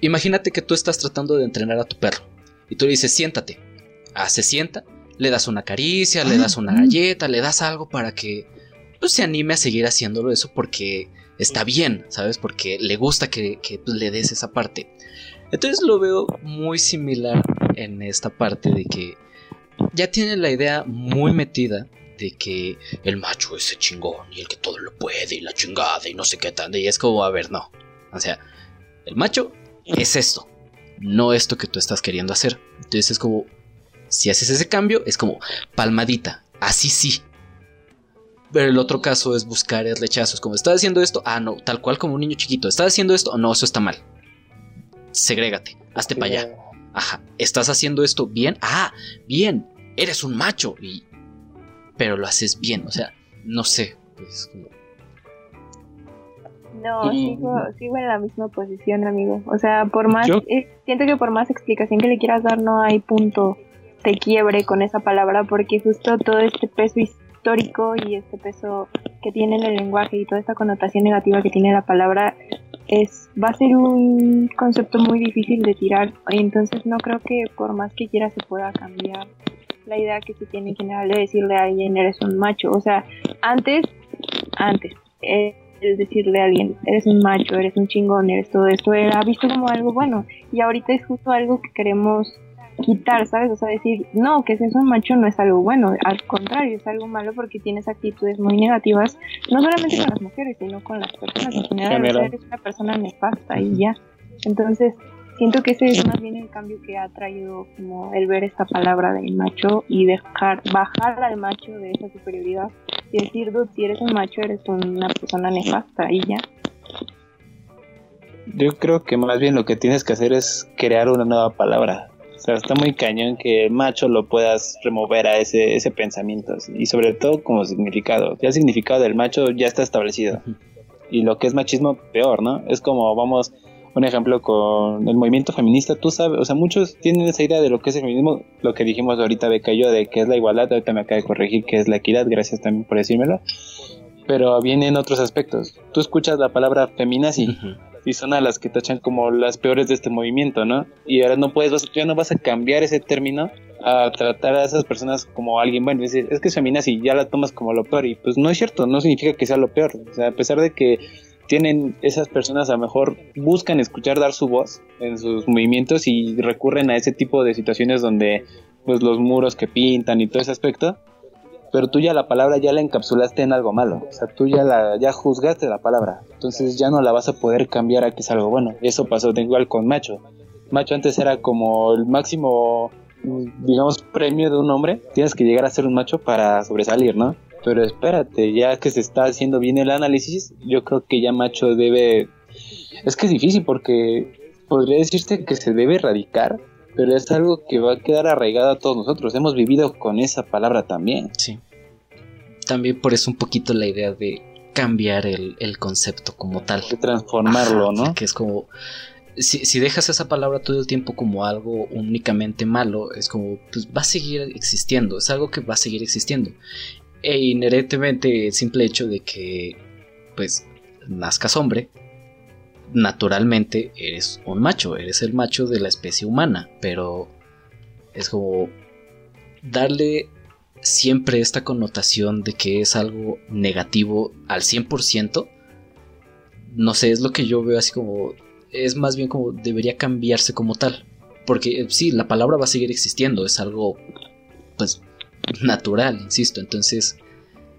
Imagínate que tú estás tratando de entrenar a tu perro y tú le dices siéntate. Ah, se sienta le das una caricia, le das una galleta, le das algo para que pues, se anime a seguir haciéndolo eso porque está bien, ¿sabes? Porque le gusta que, que pues, le des esa parte. Entonces lo veo muy similar en esta parte de que ya tiene la idea muy metida de que el macho es el chingón y el que todo lo puede y la chingada y no sé qué tal. Y es como, a ver, no. O sea, el macho es esto, no esto que tú estás queriendo hacer. Entonces es como, si haces ese cambio, es como palmadita, así sí. Pero el otro caso es buscar el rechazo. Es como, ¿estás haciendo esto? Ah, no, tal cual como un niño chiquito. ¿Estás haciendo esto? No, eso está mal. Segrégate, hazte para allá. Ajá, ¿estás haciendo esto bien? Ah, bien, eres un macho. Y... Pero lo haces bien, o sea, no sé. Pues, como... No, sigo, sigo en la misma posición, amigo. O sea, por más, eh, siento que por más explicación que le quieras dar, no hay punto de quiebre con esa palabra, porque justo todo este peso histórico y este peso que tiene en el lenguaje y toda esta connotación negativa que tiene la palabra es va a ser un concepto muy difícil de tirar. Entonces no creo que por más que quiera se pueda cambiar la idea que se tiene en general de decirle a alguien eres un macho. O sea, antes, antes, eh, el decirle a alguien, eres un macho, eres un chingón, eres todo esto, era visto como algo bueno. Y ahorita es justo algo que queremos quitar, ¿sabes? O sea, decir, no, que seas un macho no es algo bueno, al contrario, es algo malo porque tienes actitudes muy negativas, no solamente con las mujeres, sino con las personas. En general, eres una persona nefasta y ya. Entonces, siento que ese es más bien el cambio que ha traído como el ver esta palabra de macho y dejar bajar al macho de esa superioridad y decir, dude, si eres un macho eres una persona nefasta y ya. Yo creo que más bien lo que tienes que hacer es crear una nueva palabra. Sea, está muy cañón que macho lo puedas remover a ese, ese pensamiento y sobre todo como significado. Ya el significado del macho ya está establecido. Y lo que es machismo, peor, ¿no? Es como, vamos, un ejemplo con el movimiento feminista, tú sabes, o sea, muchos tienen esa idea de lo que es el feminismo, lo que dijimos ahorita Beca y yo, de que es la igualdad, ahorita me acaba de corregir que es la equidad, gracias también por decírmelo, pero vienen otros aspectos. Tú escuchas la palabra feminazi y son a las que tachan como las peores de este movimiento, ¿no? Y ahora no puedes, ya no vas a cambiar ese término a tratar a esas personas como alguien bueno, es, es que es feminazi, ya la tomas como lo peor y pues no es cierto, no significa que sea lo peor, o sea, a pesar de que tienen esas personas a lo mejor buscan escuchar dar su voz en sus movimientos y recurren a ese tipo de situaciones donde pues los muros que pintan y todo ese aspecto pero tú ya la palabra ya la encapsulaste en algo malo. O sea tú ya la ya juzgaste la palabra. Entonces ya no la vas a poder cambiar a que es algo bueno. Eso pasó de igual con macho. Macho antes era como el máximo digamos premio de un hombre. Tienes que llegar a ser un macho para sobresalir no pero espérate, ya que se está haciendo bien el análisis, yo creo que ya macho debe... Es que es difícil porque podría decirte que se debe erradicar, pero es algo que va a quedar arraigado a todos nosotros. Hemos vivido con esa palabra también. Sí. También por eso un poquito la idea de cambiar el, concepto como tal. De transformarlo, ¿no? Que es como... Si, si, dejas esa palabra todo el tiempo como algo únicamente malo, es como, pues va a seguir existiendo, es algo que va a seguir existiendo e inherentemente el simple hecho de que, pues, nazcas hombre, naturalmente eres un macho, eres el macho de la especie humana, pero es como darle siempre esta connotación de que es algo negativo al 100%, no sé, es lo que yo veo así como, es más bien como debería cambiarse como tal, porque eh, sí, la palabra va a seguir existiendo, es algo, pues, natural, insisto. Entonces,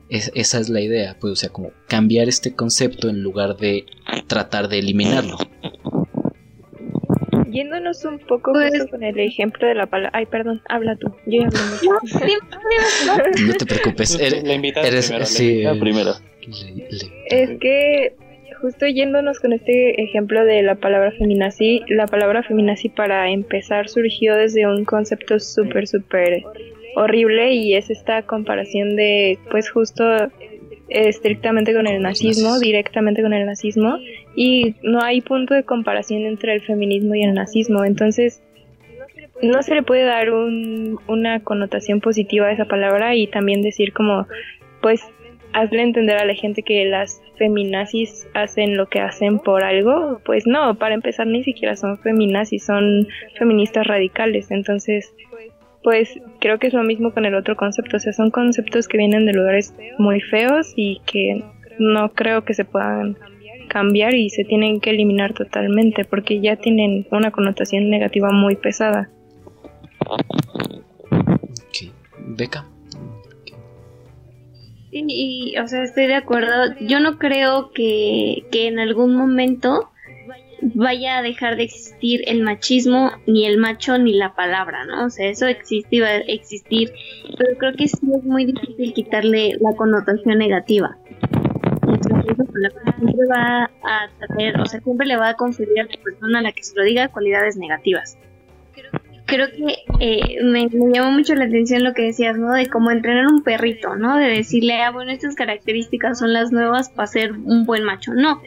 esa es la idea, pues, o sea, como cambiar este concepto en lugar de tratar de eliminarlo. Yéndonos un poco pues, con el ejemplo de la palabra. Ay, perdón, habla tú. Yo ya mucho. no te preocupes. Eres, primero. Es que justo yéndonos con este ejemplo de la palabra feminazi, la palabra feminazi para empezar surgió desde un concepto súper, súper horrible y es esta comparación de pues justo estrictamente con el nazismo, directamente con el nazismo y no hay punto de comparación entre el feminismo y el nazismo, entonces no se le puede dar un, una connotación positiva a esa palabra y también decir como pues hazle entender a la gente que las feminazis hacen lo que hacen por algo, pues no, para empezar ni siquiera son feminazis, son feministas radicales, entonces pues creo que es lo mismo con el otro concepto, o sea, son conceptos que vienen de lugares muy feos y que no creo que se puedan cambiar y se tienen que eliminar totalmente porque ya tienen una connotación negativa muy pesada. Ok. Beca. Sí, y, o sea, estoy de acuerdo. Yo no creo que, que en algún momento vaya a dejar de existir el machismo, ni el macho, ni la palabra, ¿no? O sea, eso existe y va a existir, pero creo que sí es muy difícil quitarle la connotación negativa. Siempre va a o sea, siempre le va a conferir a la persona a la que se lo diga cualidades negativas. Creo que eh, me, llamó mucho la atención lo que decías, ¿no? De cómo entrenar un perrito, ¿no? De decirle, ah, bueno, estas características son las nuevas para ser un buen macho. No,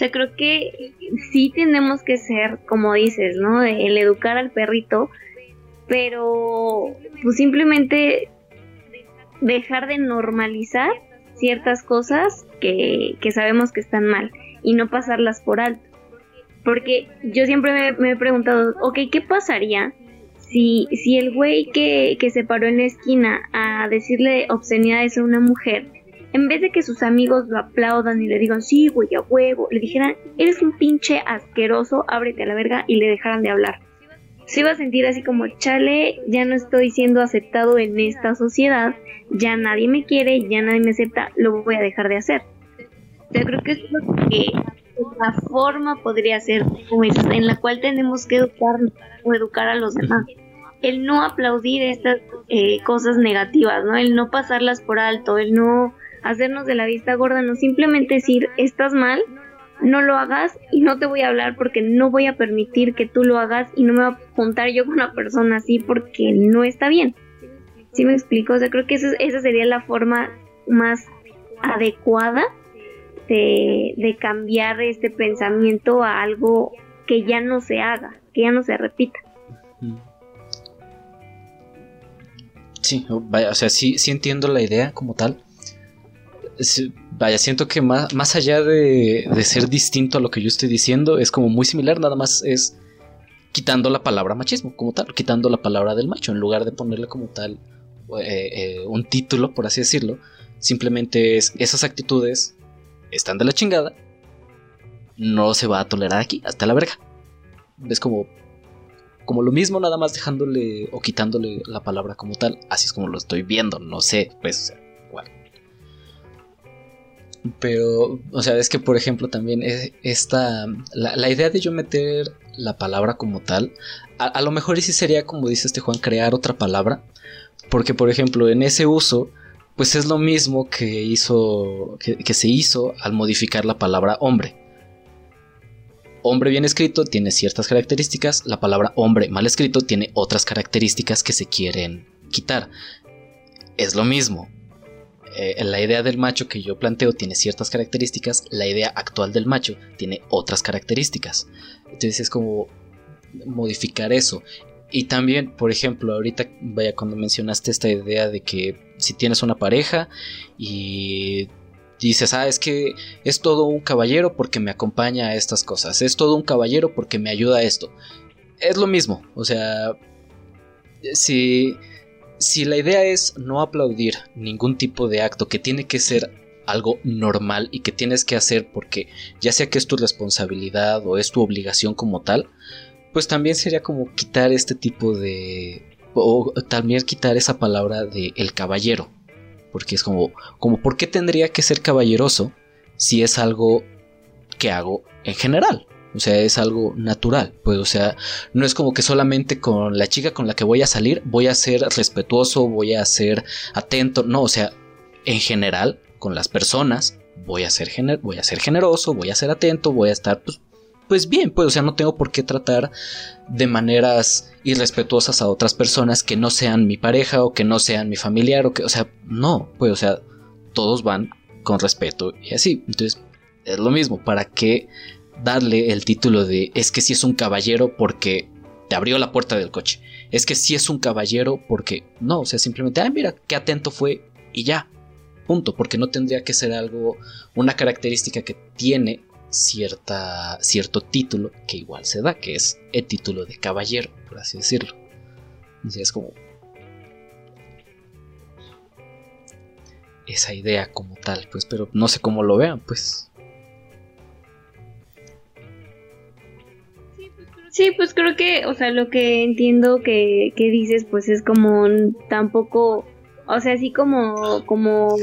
sea, creo que sí tenemos que ser, como dices, ¿no? El educar al perrito, pero pues simplemente dejar de normalizar ciertas cosas que, que sabemos que están mal y no pasarlas por alto. Porque yo siempre me, me he preguntado, ok, ¿qué pasaría si, si el güey que, que se paró en la esquina a decirle obscenidades a una mujer, en vez de que sus amigos lo aplaudan y le digan, sí, güey, a huevo, le dijeran, eres un pinche asqueroso, ábrete a la verga y le dejaran de hablar. Se iba a sentir así como, chale, ya no estoy siendo aceptado en esta sociedad, ya nadie me quiere, ya nadie me acepta, lo voy a dejar de hacer. Yo creo que es lo que la forma podría ser en la cual tenemos que educar o educar a los demás. El no aplaudir estas eh, cosas negativas, ¿no? El no pasarlas por alto, el no hacernos de la vista gorda, no simplemente decir, estás mal, no lo hagas y no te voy a hablar porque no voy a permitir que tú lo hagas y no me voy a juntar yo con una persona así porque no está bien. ¿Sí me explico? O sea, creo que esa, sería la forma más adecuada de, de cambiar este pensamiento a algo que ya no se haga, que ya no se repita. Sí, o sea, sí, sí entiendo la idea como tal. Vaya, siento que más, más allá de, de, ser distinto a lo que yo estoy diciendo, es como muy similar, nada más es quitando la palabra machismo como tal, quitando la palabra del macho, en lugar de ponerle como tal eh, eh, un título, por así decirlo, simplemente es esas actitudes están de la chingada, no se va a tolerar aquí, hasta la verga. Es como, como lo mismo, nada más dejándole o quitándole la palabra como tal, así es como lo estoy viendo, no sé, pues. Pero, o sea, es que por ejemplo también esta, la, la idea de yo meter la palabra como tal, a, lo mejor sí sería como dice este Juan, crear otra palabra, porque por ejemplo en ese uso, pues es lo mismo que hizo, que se hizo al modificar la palabra hombre. Hombre bien escrito tiene ciertas características, la palabra hombre mal escrito tiene otras características que se quieren quitar. Es lo mismo, eh, la idea del macho que yo planteo tiene ciertas características, la idea actual del macho tiene otras características. Entonces es como modificar eso. Y también, por ejemplo, ahorita, vaya, cuando mencionaste esta idea de que si tienes una pareja y dices, ah, es que es todo un caballero porque me acompaña a estas cosas, es todo un caballero porque me ayuda a esto. Es lo mismo, o sea, si si la idea es no aplaudir ningún tipo de acto que tiene que ser algo normal y que tienes que hacer porque ya sea que es tu responsabilidad o es tu obligación como tal, pues también sería como quitar este tipo de... o también quitar esa palabra de el caballero. Porque es como, como, ¿por qué tendría que ser caballeroso si es algo que hago en general? O sea, es algo natural. Pues, o sea, no es como que solamente con la chica con la que voy a salir voy a ser respetuoso, voy a ser atento. No, o sea, en general, con las personas voy a ser, gener voy a ser generoso, voy a ser atento, voy a estar, pues, pues bien, pues, o sea, no tengo por qué tratar de maneras irrespetuosas a otras personas que no sean mi pareja o que no sean mi familiar o que, o sea, no, pues, o sea, todos van con respeto y así. Entonces, es lo mismo, ¿para qué darle el título de es que sí es un caballero porque te abrió la puerta del coche. Es que sí es un caballero porque no, o sea, simplemente, ay, mira, qué atento fue y ya. Punto, porque no tendría que ser algo, una característica que tiene cierta, cierto título que igual se da, que es el título de caballero, por así decirlo. Así es como esa idea como tal, pues, pero no sé cómo lo vean, pues. Sí, pues creo que, o sea, lo que entiendo que, que dices, pues es como un- tampoco, o sea, así como, como,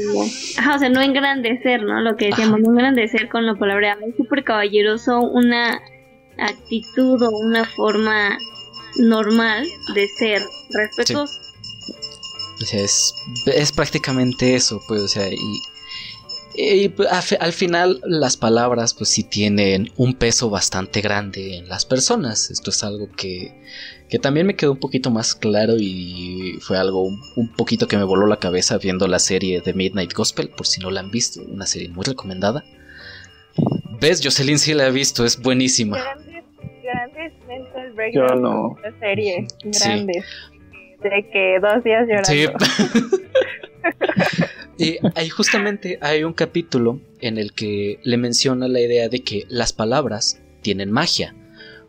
ajá, o sea, no engrandecer, ¿no? Lo que decíamos, no engrandecer con la palabra, es súper caballeroso, una actitud o una forma normal de ser respetuoso. O sea, es, es prácticamente eso, pues, o sea, y, y, pues, al final las palabras pues sí tienen un peso bastante grande en las personas. Esto es algo que, que también me quedó un poquito más claro y fue algo un, un poquito que me voló la cabeza viendo la serie de Midnight Gospel, por si no la han visto, una serie muy recomendada. ¿Ves? Jocelyn sí la ha visto, es buenísima. Grandes, grandes mental Yo breakdowns no. de esta serie. Sí. Grandes. De que dos días llorando. Sí. y ahí justamente hay un capítulo en el que le menciona la idea de que las palabras tienen magia.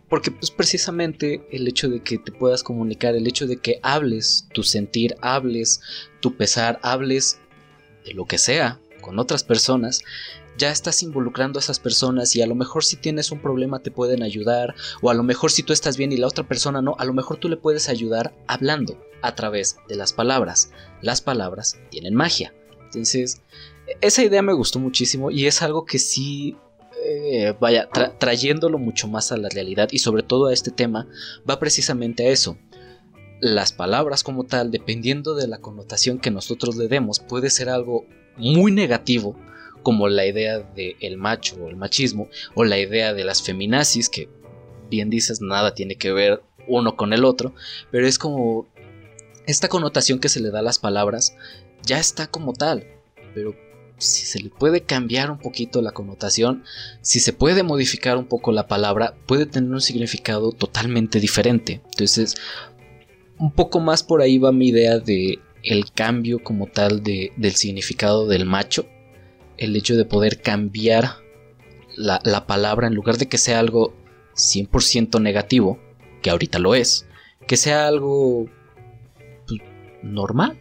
Porque pues precisamente el hecho de que te puedas comunicar, el hecho de que hables tu sentir, hables tu pesar, hables de lo que sea con otras personas, ya estás involucrando a esas personas y a lo mejor si tienes un problema te pueden ayudar o a lo mejor si tú estás bien y la otra persona no, a lo mejor tú le puedes ayudar hablando a través de las palabras. Las palabras tienen magia. Entonces, esa idea me gustó muchísimo y es algo que sí, eh, vaya, tra- trayéndolo mucho más a la realidad y sobre todo a este tema, va precisamente a eso. Las palabras como tal, dependiendo de la connotación que nosotros le demos, puede ser algo muy negativo, como la idea del el macho o el machismo, o la idea de las feminazis, que bien dices, nada tiene que ver uno con el otro, pero es como esta connotación que se le da a las palabras ya está como tal, pero si se le puede cambiar un poquito la connotación, si se puede modificar un poco la palabra, puede tener un significado totalmente diferente. Entonces, un poco más por ahí va mi idea de el cambio como tal de, del significado del macho, el hecho de poder cambiar la, la palabra en lugar de que sea algo 100% negativo, que ahorita lo es, que sea algo pues, normal.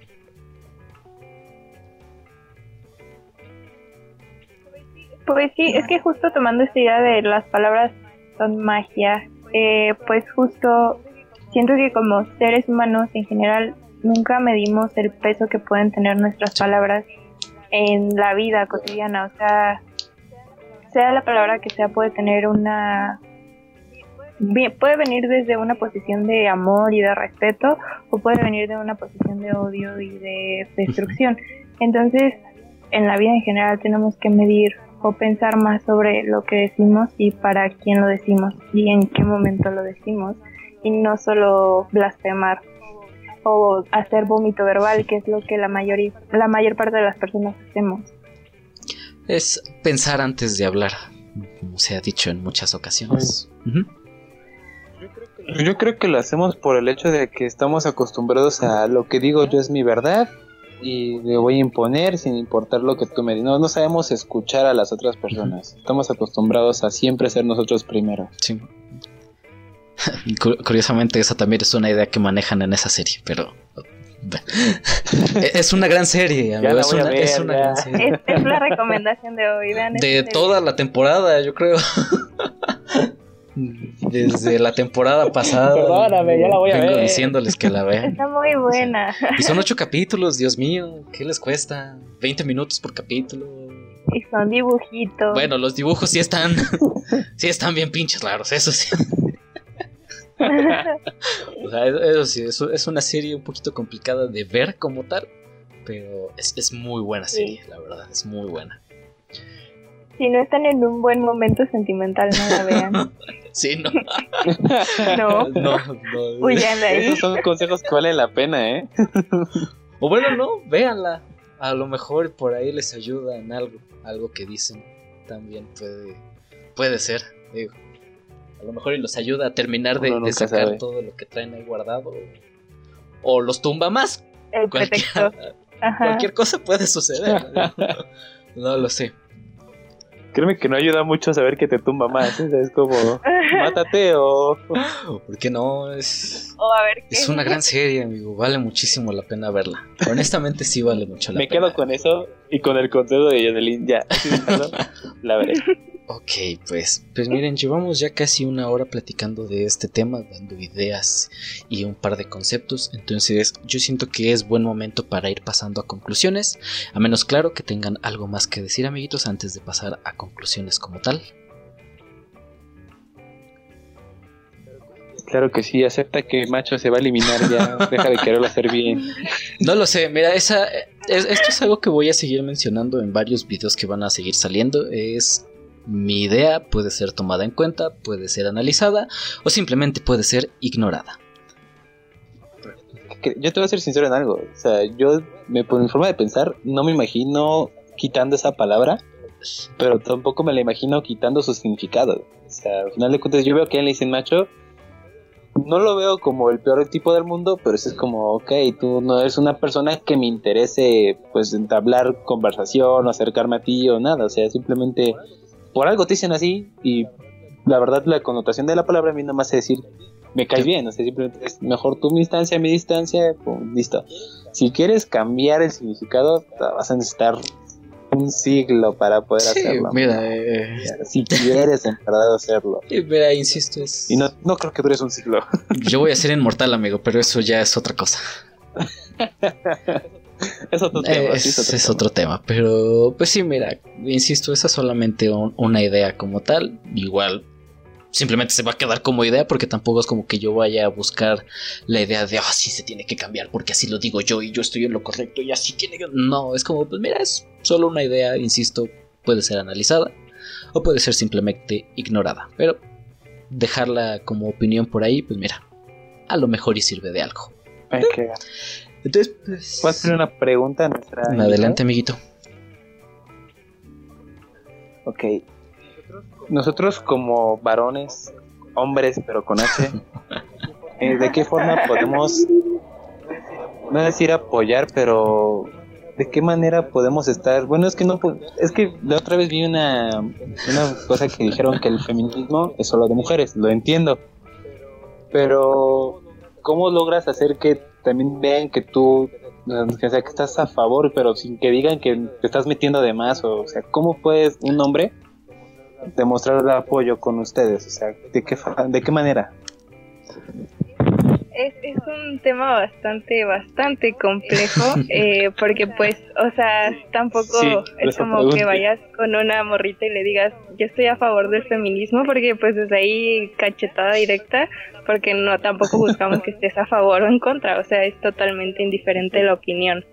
Pues sí, es que justo tomando esta idea de las palabras son magia, eh, pues justo siento que como seres humanos en general nunca medimos el peso que pueden tener nuestras palabras en la vida cotidiana, o sea, sea la palabra que sea puede tener una puede venir desde una posición de amor y de respeto o puede venir de una posición de odio y de destrucción. Entonces, en la vida en general tenemos que medir o pensar más sobre lo que decimos y para quién lo decimos y en qué momento lo decimos y no solo blasfemar o hacer vómito verbal, que es lo que la mayor, la mayor parte de las personas hacemos. Es pensar antes de hablar, como se ha dicho en muchas ocasiones. Yo creo que lo hacemos por el hecho de que estamos acostumbrados a lo que digo yo es mi verdad y le voy a imponer sin importar lo que tú me digas. No, no sabemos escuchar a las otras personas. Estamos acostumbrados a siempre ser nosotros primero. Sí. Cu- Curiosamente, esa también es una idea que manejan en esa serie, pero. es una gran serie, amigo, es, una, ver, es una ya. gran serie. Esta es la recomendación de hoy. vean De serie. toda la temporada, yo creo. Desde la temporada pasada. Perdóname, ya la voy a vengo ver. diciéndoles que la vean. Está muy buena. Y son ocho capítulos, Dios mío, ¿qué les cuesta? 20 minutos por capítulo. Y son dibujitos. Bueno, los dibujos sí están. sí están bien pinches raros, eso sí. O sea, eso, eso sí, eso es una serie un poquito complicada de ver como tal. Pero es, es muy buena serie, la verdad, es muy buena. Si no están en un buen momento sentimental, no la vean. Sí, no. No, No, no. huyan de ahí. Esos son consejos que valen la pena, ¿eh? O bueno, no, véanla. A lo mejor por ahí les ayuda en algo. Algo que dicen también puede, puede ser. Digo. A lo mejor y los ayuda a terminar de, sacar sabe. todo lo que traen ahí guardado. O los tumba más. El Cualquier, cualquier cosa puede suceder. No lo sé. Créeme que no ayuda mucho saber que te tumba más. ¿eh? Es como. mátate o... ¿Por qué no? Es, O a ver qué. es una gran serie, amigo. Vale muchísimo la pena verla. Honestamente, sí vale mucho la Me pena. quedo con eso y con el consejo de Yodelin ya. La veré. Ok, pues, pues miren, llevamos ya casi una hora platicando de este tema, dando ideas y un par de conceptos, entonces yo siento que es buen momento para ir pasando a conclusiones, a menos claro que tengan algo más que decir amiguitos antes de pasar a conclusiones como tal. Claro que sí, acepta que macho se va a eliminar ya. Deja de quererlo hacer bien. No lo sé, mira, esa, es- esto es algo que voy a seguir mencionando en varios videos que van a seguir saliendo, es... Mi idea puede ser tomada en cuenta, puede ser analizada o simplemente puede ser ignorada. Yo te voy a ser sincero en algo. O sea, yo, me, por mi forma de pensar, no me imagino quitando esa palabra, pero tampoco me la imagino quitando su significado. O sea, al final de cuentas, yo veo que él le dicen macho. No lo veo como el peor tipo del mundo, pero eso es como, ok, tú no eres una persona que me interese, pues, entablar conversación o acercarme a ti o nada. O sea, simplemente por algo te dicen así y la verdad la connotación de la palabra a mí no me hace decir me caes bien, o sea, simplemente es mejor tu distancia, mi distancia, pum, listo. Si quieres cambiar el significado, vas a necesitar un siglo para poder Sí, hacerlo. mira, eh, Si quieres en verdad hacerlo. eh, mira, insisto, es... Y no, no creo que dures un siglo. Yo voy a ser inmortal, amigo, pero eso ya es otra cosa. es otro tema. Sí, es, es otro es tema. otro tema, pero pues sí, mira, insisto, esa es solamente un- una idea como tal. Igual, simplemente se va a quedar como idea porque tampoco es como que yo vaya a buscar la idea de, ah, sí se tiene que cambiar porque así lo digo yo y yo estoy en lo correcto y así tiene que... No, es como, pues mira, es solo una idea, insisto, puede ser analizada o puede ser simplemente ignorada, pero dejarla como opinión por ahí, pues mira, a lo mejor y sirve de algo. Entonces, pues... ¿Puedo hacer una pregunta a nuestra Adelante, amiguito. Ok. Nosotros como varones, hombres, pero con H, eh, ¿de qué forma podemos, no decir apoyar, pero de qué manera podemos estar? Bueno, es que no, es que la otra vez vi una, una cosa que dijeron que el feminismo es solo de mujeres, lo entiendo, pero ¿cómo logras hacer que también vean que tú o sea, que estás a favor, pero sin que digan que te estás metiendo de más, o, sea, ¿cómo puedes un hombre demostrar el apoyo con ustedes? O sea, ¿de qué, de qué manera? Es, es un tema bastante, bastante complejo, eh, porque pues, o sea, tampoco Sí, es como que vayas con una morrita y le digas, yo estoy a favor del feminismo, porque pues desde ahí cachetada directa, porque no tampoco buscamos que estés a favor o en contra, o sea, es totalmente indiferente la opinión.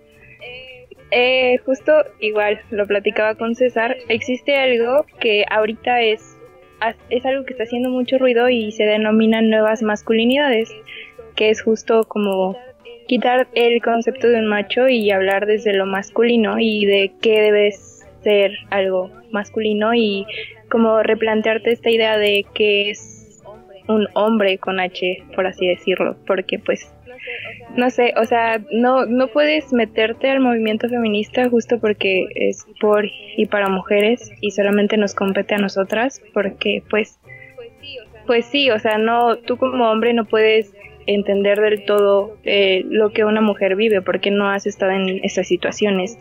Eh, justo igual, lo platicaba con César, existe algo que ahorita es, es algo que está haciendo mucho ruido y se denominan nuevas masculinidades que es justo como quitar el concepto de un macho y hablar desde lo masculino y de qué debes ser algo masculino y como replantearte esta idea de que es un hombre con H, por así decirlo, porque pues no sé, o sea, no no puedes meterte al movimiento feminista justo porque es por y para mujeres y solamente nos compete a nosotras, porque pues pues sí, o sea, no tú como hombre no puedes entender del todo eh, lo que una mujer vive porque no has estado en estas situaciones.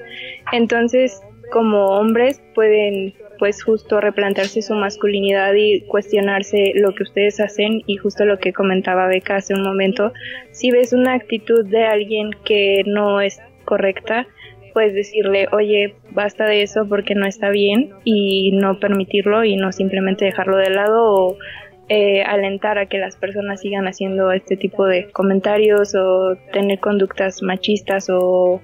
Entonces, como hombres pueden pues justo replantearse su masculinidad y cuestionarse lo que ustedes hacen y justo lo que comentaba Beca hace un momento, si ves una actitud de alguien que no es correcta, pues decirle, oye, basta de eso porque no está bien y no permitirlo y no simplemente dejarlo de lado o eh, alentar a que las personas sigan haciendo este tipo de comentarios o tener conductas machistas o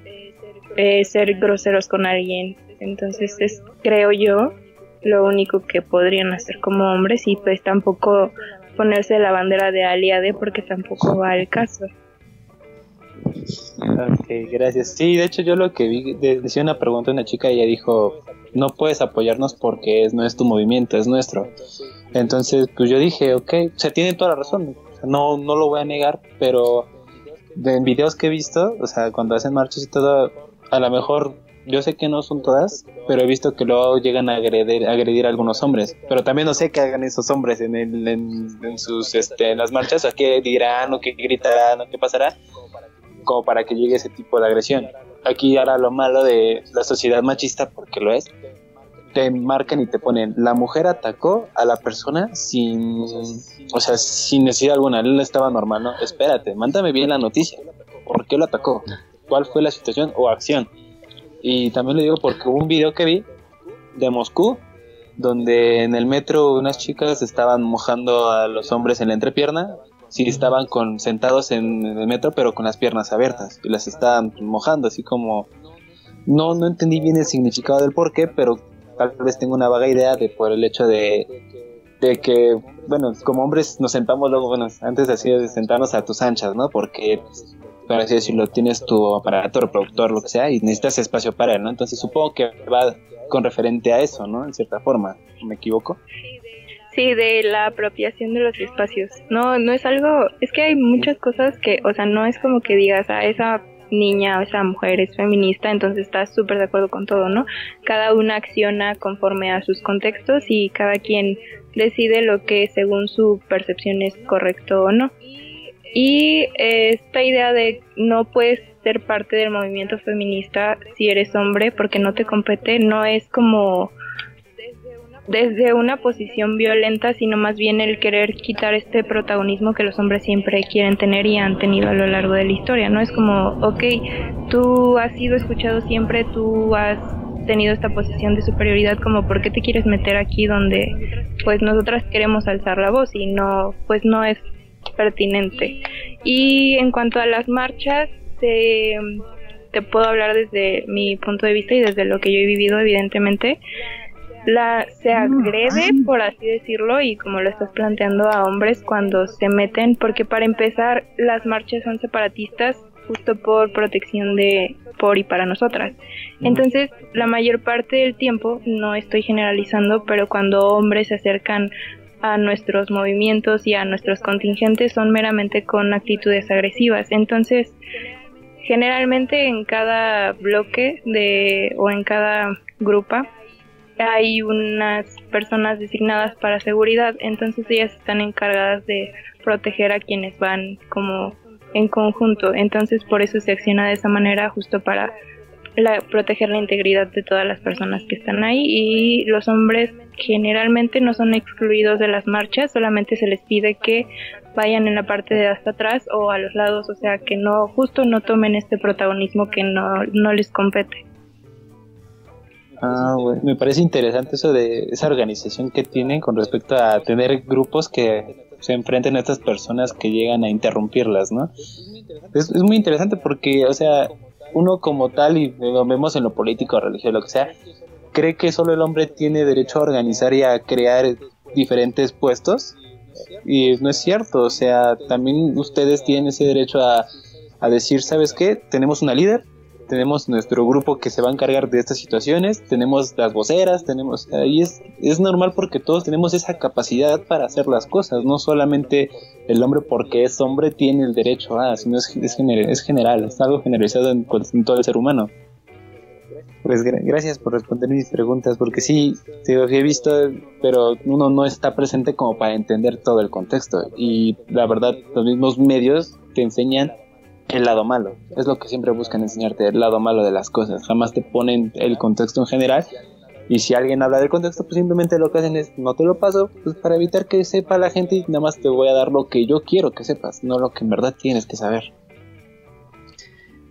eh, ser groseros con alguien. Entonces es, creo yo, lo único que podrían hacer como hombres y pues tampoco ponerse la bandera de aliade porque tampoco va al caso. Ok, gracias. Sí, de hecho yo lo que vi, de- decía una pregunta a una chica y ella dijo, no puedes apoyarnos porque no es tu movimiento, es nuestro. Entonces, pues yo dije, ok, o sea, tiene toda la razón, no, no lo voy a negar, pero en videos que he visto, o sea, cuando hacen marchas y todo, a lo mejor Yo sé que no son todas, pero he visto que luego llegan a agredir, agredir a algunos hombres. Pero también no sé qué hagan esos hombres en, el, en, sus este, en las marchas, o qué dirán, o qué gritarán, o qué pasará, como para que llegue ese tipo de agresión. Aquí ahora lo malo de la sociedad machista, porque lo es, te marcan y te ponen, la mujer atacó a la persona sin, o sea, sin necesidad alguna, él estaba normal, ¿no? Espérate, mándame bien la noticia, ¿por qué lo atacó? ¿Cuál fue la situación o acción? Y también le digo porque hubo un video que vi de Moscú donde en el metro unas chicas estaban mojando a los hombres en la entrepierna. Sí, estaban con, sentados en el metro, pero con las piernas abiertas y las estaban mojando, así como. No, no entendí bien el significado del por qué, pero tal vez tengo una vaga idea de por el hecho de, de que, bueno, como hombres nos sentamos luego, bueno, antes así de sentarnos a tus anchas, ¿no? Porque por así decirlo, tienes tu aparato reproductor, lo que sea, y necesitas espacio para él, ¿no? Entonces supongo que va con referente a eso, ¿no? En cierta forma, ¿me equivoco? Sí, de la apropiación de los espacios. No, no es algo, es que hay muchas cosas que, o sea, no es como que digas a esa niña o esa mujer es feminista, entonces estás súper de acuerdo con todo, ¿no? Cada una acciona conforme a sus contextos y cada quien decide lo que según su percepción es correcto o no. Y esta idea de no puedes ser parte del movimiento feminista si eres hombre porque no te compete, no es como desde una posición violenta, sino más bien el querer quitar este protagonismo que los hombres siempre quieren tener y han tenido a lo largo de la historia, ¿no? Es como, ok, tú has sido escuchado siempre, tú has tenido esta posición de superioridad, como por qué te quieres meter aquí donde pues nosotras queremos alzar la voz y no, pues no es pertinente. Y en cuanto a las marchas, te, te puedo hablar desde mi punto de vista y desde lo que yo he vivido, evidentemente. La, se agrede, por así decirlo, y como lo estás planteando a hombres cuando se meten, porque para empezar las marchas son separatistas justo por protección de por y para nosotras. Entonces, la mayor parte del tiempo, no estoy generalizando, pero cuando hombres se acercan a nuestros movimientos y a nuestros contingentes son meramente con actitudes agresivas. Entonces, generalmente en cada bloque de o en cada grupa hay unas personas designadas para seguridad, entonces ellas están encargadas de proteger a quienes van como en conjunto. Entonces, por eso se acciona de esa manera justo para la, proteger la integridad de todas las personas que están ahí y los hombres generalmente no son excluidos de las marchas, solamente se les pide que vayan en la parte de hasta atrás o a los lados, o sea que no, justo no tomen este protagonismo que no, no les compete. Ah, bueno. Me parece interesante eso de esa organización que tienen con respecto a tener grupos que se enfrenten a estas personas que llegan a interrumpirlas, ¿no? Es, es muy interesante porque, o sea, uno como tal, y lo vemos en lo político, religioso, lo que sea, cree que solo el hombre tiene derecho a organizar y a crear diferentes puestos. Y no es cierto, o sea, también ustedes tienen ese derecho a, a decir, ¿sabes qué? Tenemos una líder, tenemos nuestro grupo que se va a encargar de estas situaciones, tenemos las voceras, tenemos ahí es, es normal porque todos tenemos esa capacidad para hacer las cosas, no solamente el hombre porque es hombre tiene el derecho a, sino es, es, general, es algo generalizado en, todo el ser humano. Pues gracias por responder mis preguntas, porque sí, sí, he visto, pero uno no está presente como para entender todo el contexto. Y la verdad, los mismos medios te enseñan el lado malo. Es lo que siempre buscan enseñarte, el lado malo de las cosas. Jamás te ponen el contexto en general. Y si alguien habla del contexto, pues simplemente lo que hacen es no te lo paso, pues para evitar que sepa la gente y nada más te voy a dar lo que yo quiero que sepas, no lo que en verdad tienes que saber.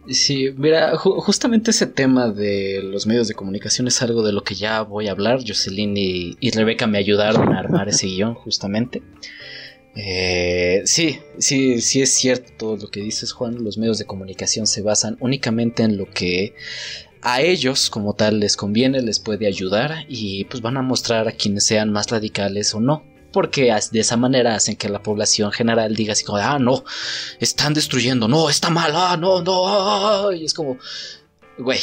Sí, mira, justamente ese tema de los medios de comunicación es algo de lo que ya voy a hablar. Jocelyn y, y Rebeca me ayudaron a armar ese guion, justamente. Eh, sí, sí, sí es cierto todo lo que dices, Juan. Los medios de comunicación se basan únicamente en lo que a ellos como tal les conviene, les puede ayudar y pues van a mostrar a quienes sean más radicales o no. Porque de esa manera hacen que la población general diga así como, ah, no, están destruyendo, no, está mal, ah, no, no. Y es como, güey,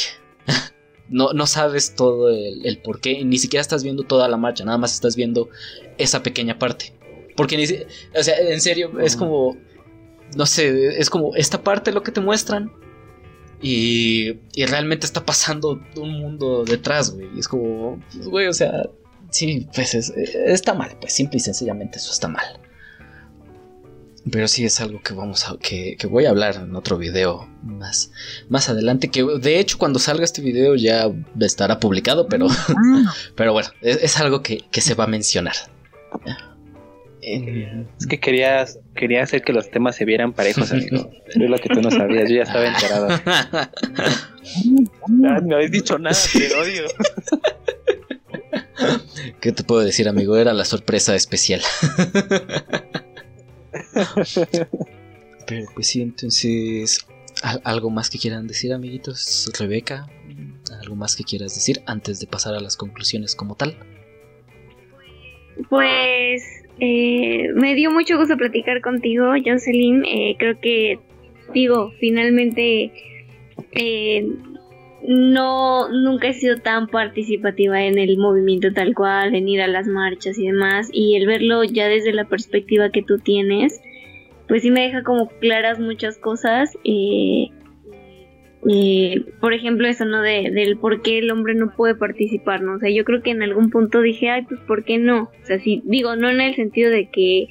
no, no sabes todo el, el por qué, ni siquiera estás viendo toda la marcha, nada más estás viendo esa pequeña parte. Porque ni, o sea, en serio, es como, no sé, es como esta parte lo que te muestran. Y, y realmente está pasando un mundo detrás, güey. Y es como, pues, güey, o sea, sí, pues es- está mal, pues simple y sencillamente eso está mal. Pero sí es algo que vamos a, que, que voy a hablar en otro video más, más adelante. Que de hecho cuando salga este video ya estará publicado, pero, pero bueno, es, es algo que, que se va a mencionar. Eh, Es que querías, quería hacer que los temas se vieran parejos, amigo. Pero es lo que tú no sabías, yo ya estaba enterado. Ah, no habéis dicho nada, te odio. ¿Qué te puedo decir, amigo? Era la sorpresa especial. Pero pues sí, entonces, ¿al- ¿algo más que quieran decir, amiguitos? Rebeca, ¿algo más que quieras decir antes de pasar a las conclusiones como tal? Pues eh, me dio mucho gusto platicar contigo, Jocelyn. Eh, creo que, digo, finalmente eh, no nunca he sido tan participativa en el movimiento tal cual, en ir a las marchas y demás. Y el verlo ya desde la perspectiva que tú tienes, pues sí me deja como claras muchas cosas. Eh, eh, por ejemplo, eso, ¿no? De, del por qué el hombre no puede participar, ¿no? O sea, yo creo que en algún punto dije, ay, pues, ¿por qué no? O sea, sí, digo, no en el sentido de que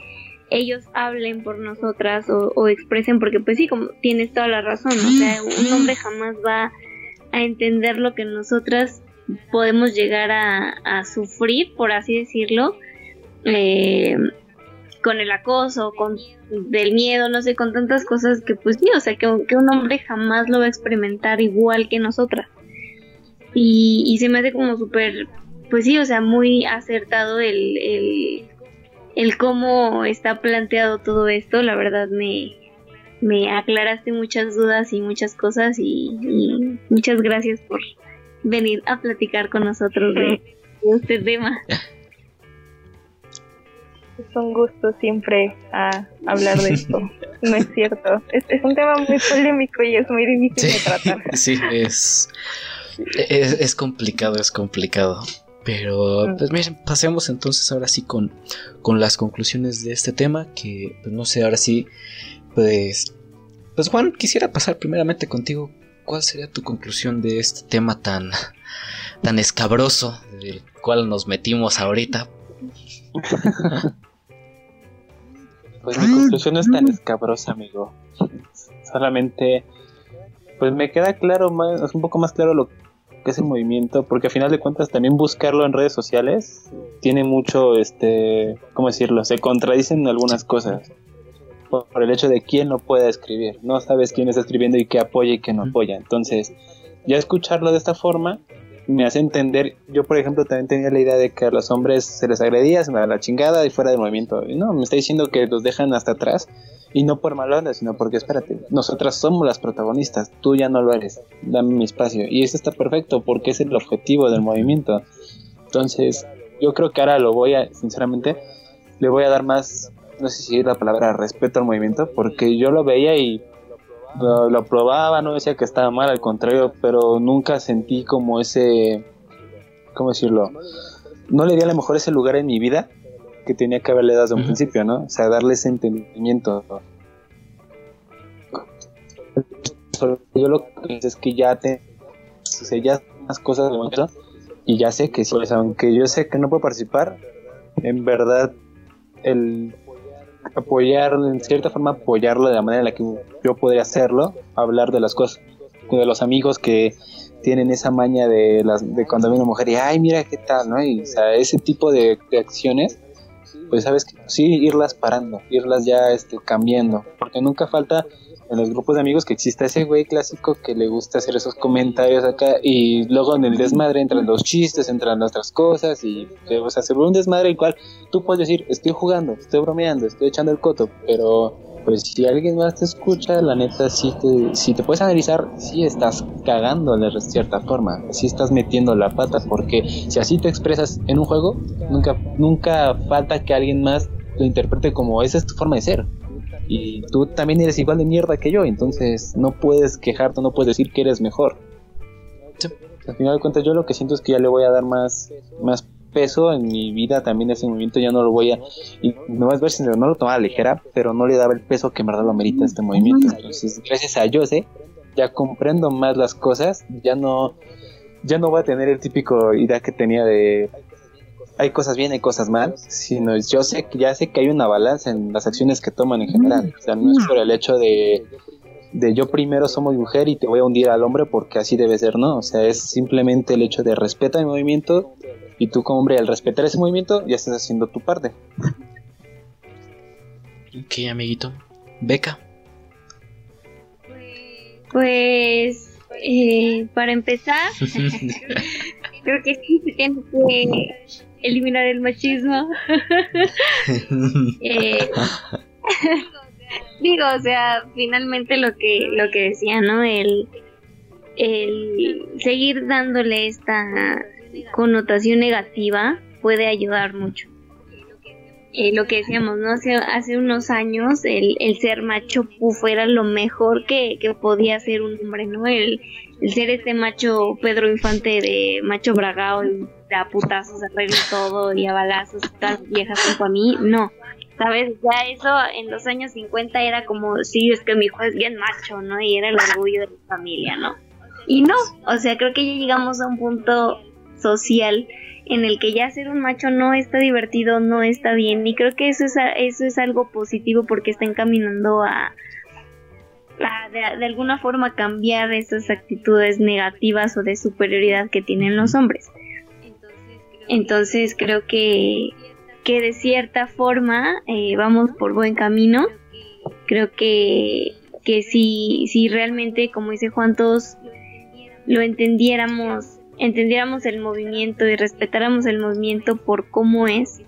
ellos hablen por nosotras o, expresen, porque pues sí, como tienes toda la razón, o sea, un hombre jamás va a entender lo que nosotras podemos llegar a, a sufrir, por así decirlo, eh, con el acoso, con del miedo, no sé, con tantas cosas que pues sí, o sea, que, un hombre jamás lo va a experimentar igual que nosotras. Y, se me hace como súper, pues sí, o sea, muy acertado el, el, el cómo está planteado todo esto, la verdad me, me aclaraste muchas dudas y muchas cosas y, y muchas gracias por venir a platicar con nosotros de, de este tema. Es un gusto siempre a hablar de esto. No es cierto. Es, es un tema muy polémico y es muy difícil de tratar. sí, es, es, es complicado, es complicado. Pero, pues miren, pasemos entonces ahora sí con, con las conclusiones de este tema. Que, pues no sé, ahora sí, pues, pues Juan, quisiera pasar primeramente contigo. ¿Cuál sería tu conclusión de este tema tan, tan escabroso del cual nos metimos ahorita? Pues mi conclusión no es tan escabrosa, amigo. Solamente, pues me queda claro más, es un poco más claro lo que es el movimiento, porque a final de cuentas también buscarlo en redes sociales tiene mucho, este, ¿cómo decirlo? Se contradicen algunas cosas. Por, por el hecho de quién no puede escribir. No sabes quién está escribiendo y qué apoya y qué no apoya. Entonces, ya escucharlo de esta forma me hace entender, yo por ejemplo también tenía la idea de que a los hombres se les agredía, se me da la chingada y fuera del movimiento. No, me está diciendo que los dejan hasta atrás y no por mala sino porque espérate, nosotras somos las protagonistas, tú ya no lo eres, dame mi espacio. Y eso está perfecto porque es el objetivo del movimiento. Entonces, yo creo que ahora lo voy a, sinceramente, le voy a dar más, no sé si es la palabra respeto al movimiento, porque yo lo veía y lo, lo probaba, no decía que estaba mal, al contrario, pero nunca sentí como ese, ¿cómo decirlo? No le di a lo mejor ese lugar en mi vida que tenía que haberle dado desde un principio, ¿no? O sea, darle ese entendimiento. Yo lo que pienso es que ya te, o sea, ya más cosas de momento y ya sé que sí, pues, aunque yo sé que no puedo participar, en verdad el apoyar, en cierta forma apoyarlo de la manera en la que yo podría hacerlo, hablar de las cosas, de los amigos que tienen esa maña de las de cuando ve una mujer y ay mira qué tal, ¿no? Y o sea, ese tipo de, de acciones, pues sabes que sí irlas parando, irlas ya este cambiando, porque nunca falta en los grupos de amigos que exista ese güey clásico que le gusta hacer esos comentarios acá y luego en el desmadre entran los chistes, entran otras cosas y o sea, se vuelve un desmadre el cual tú puedes decir, estoy jugando, estoy bromeando, estoy echando el coto, pero pues si alguien más te escucha, la neta sí te, si te puedes analizar, sí estás cagando de cierta forma, sí estás metiendo la pata porque si así te expresas en un juego, nunca nunca falta que alguien más lo interprete como esa es tu forma de ser y tú también eres igual de mierda que yo, entonces no puedes quejarte, no puedes decir que eres mejor. Sí. Al final de cuentas yo lo que siento es que ya le voy a dar más, más peso en mi vida también ese movimiento ya no lo voy a y no a ver si no lo tomaba ligera pero no le daba el peso que en verdad lo merita este movimiento entonces gracias a Jose ya comprendo más las cosas, ya no, ya no voy a tener el típico idea que tenía de hay cosas bien y cosas mal, sino yo sé que ya sé que hay una balanza en las acciones que toman en general. O sea, no es por el hecho de, de yo primero somos mujer y te voy a hundir al hombre porque así debe ser, ¿no? O sea, es simplemente el hecho de respetar mi movimiento y tú como hombre al respetar ese movimiento ya estás haciendo tu parte. Ok, amiguito. Beca. Pues, eh, para empezar, creo que sí se tiene que eliminar el machismo. Eh, digo, o sea, finalmente lo que lo que decía, ¿no? El, el seguir dándole esta connotación negativa puede ayudar mucho. Eh, lo que decíamos, ¿no? Hace, hace unos años el, el ser macho puf era lo mejor que, que podía ser un hombre, ¿no? El, el ser este macho Pedro Infante de macho bragao y a putazos arreglo todo y a balazos estas viejas junto a mí, no. ¿Sabes? Ya eso en los años 50 era como, sí, es que mi hijo es bien macho, ¿no? Y era el orgullo de la familia, ¿no? Y no, o sea, creo que ya llegamos a un punto social en el que ya ser un macho no está divertido, no está bien. Y creo que eso es, eso es algo positivo porque está encaminando a, de, alguna forma cambiar esas actitudes negativas o de superioridad que tienen los hombres. Entonces creo que, que de cierta forma eh, vamos por buen camino. Creo que, que si, si realmente, como dice Juan, todos lo entendiéramos, entendiéramos el movimiento y respetáramos el movimiento por cómo es,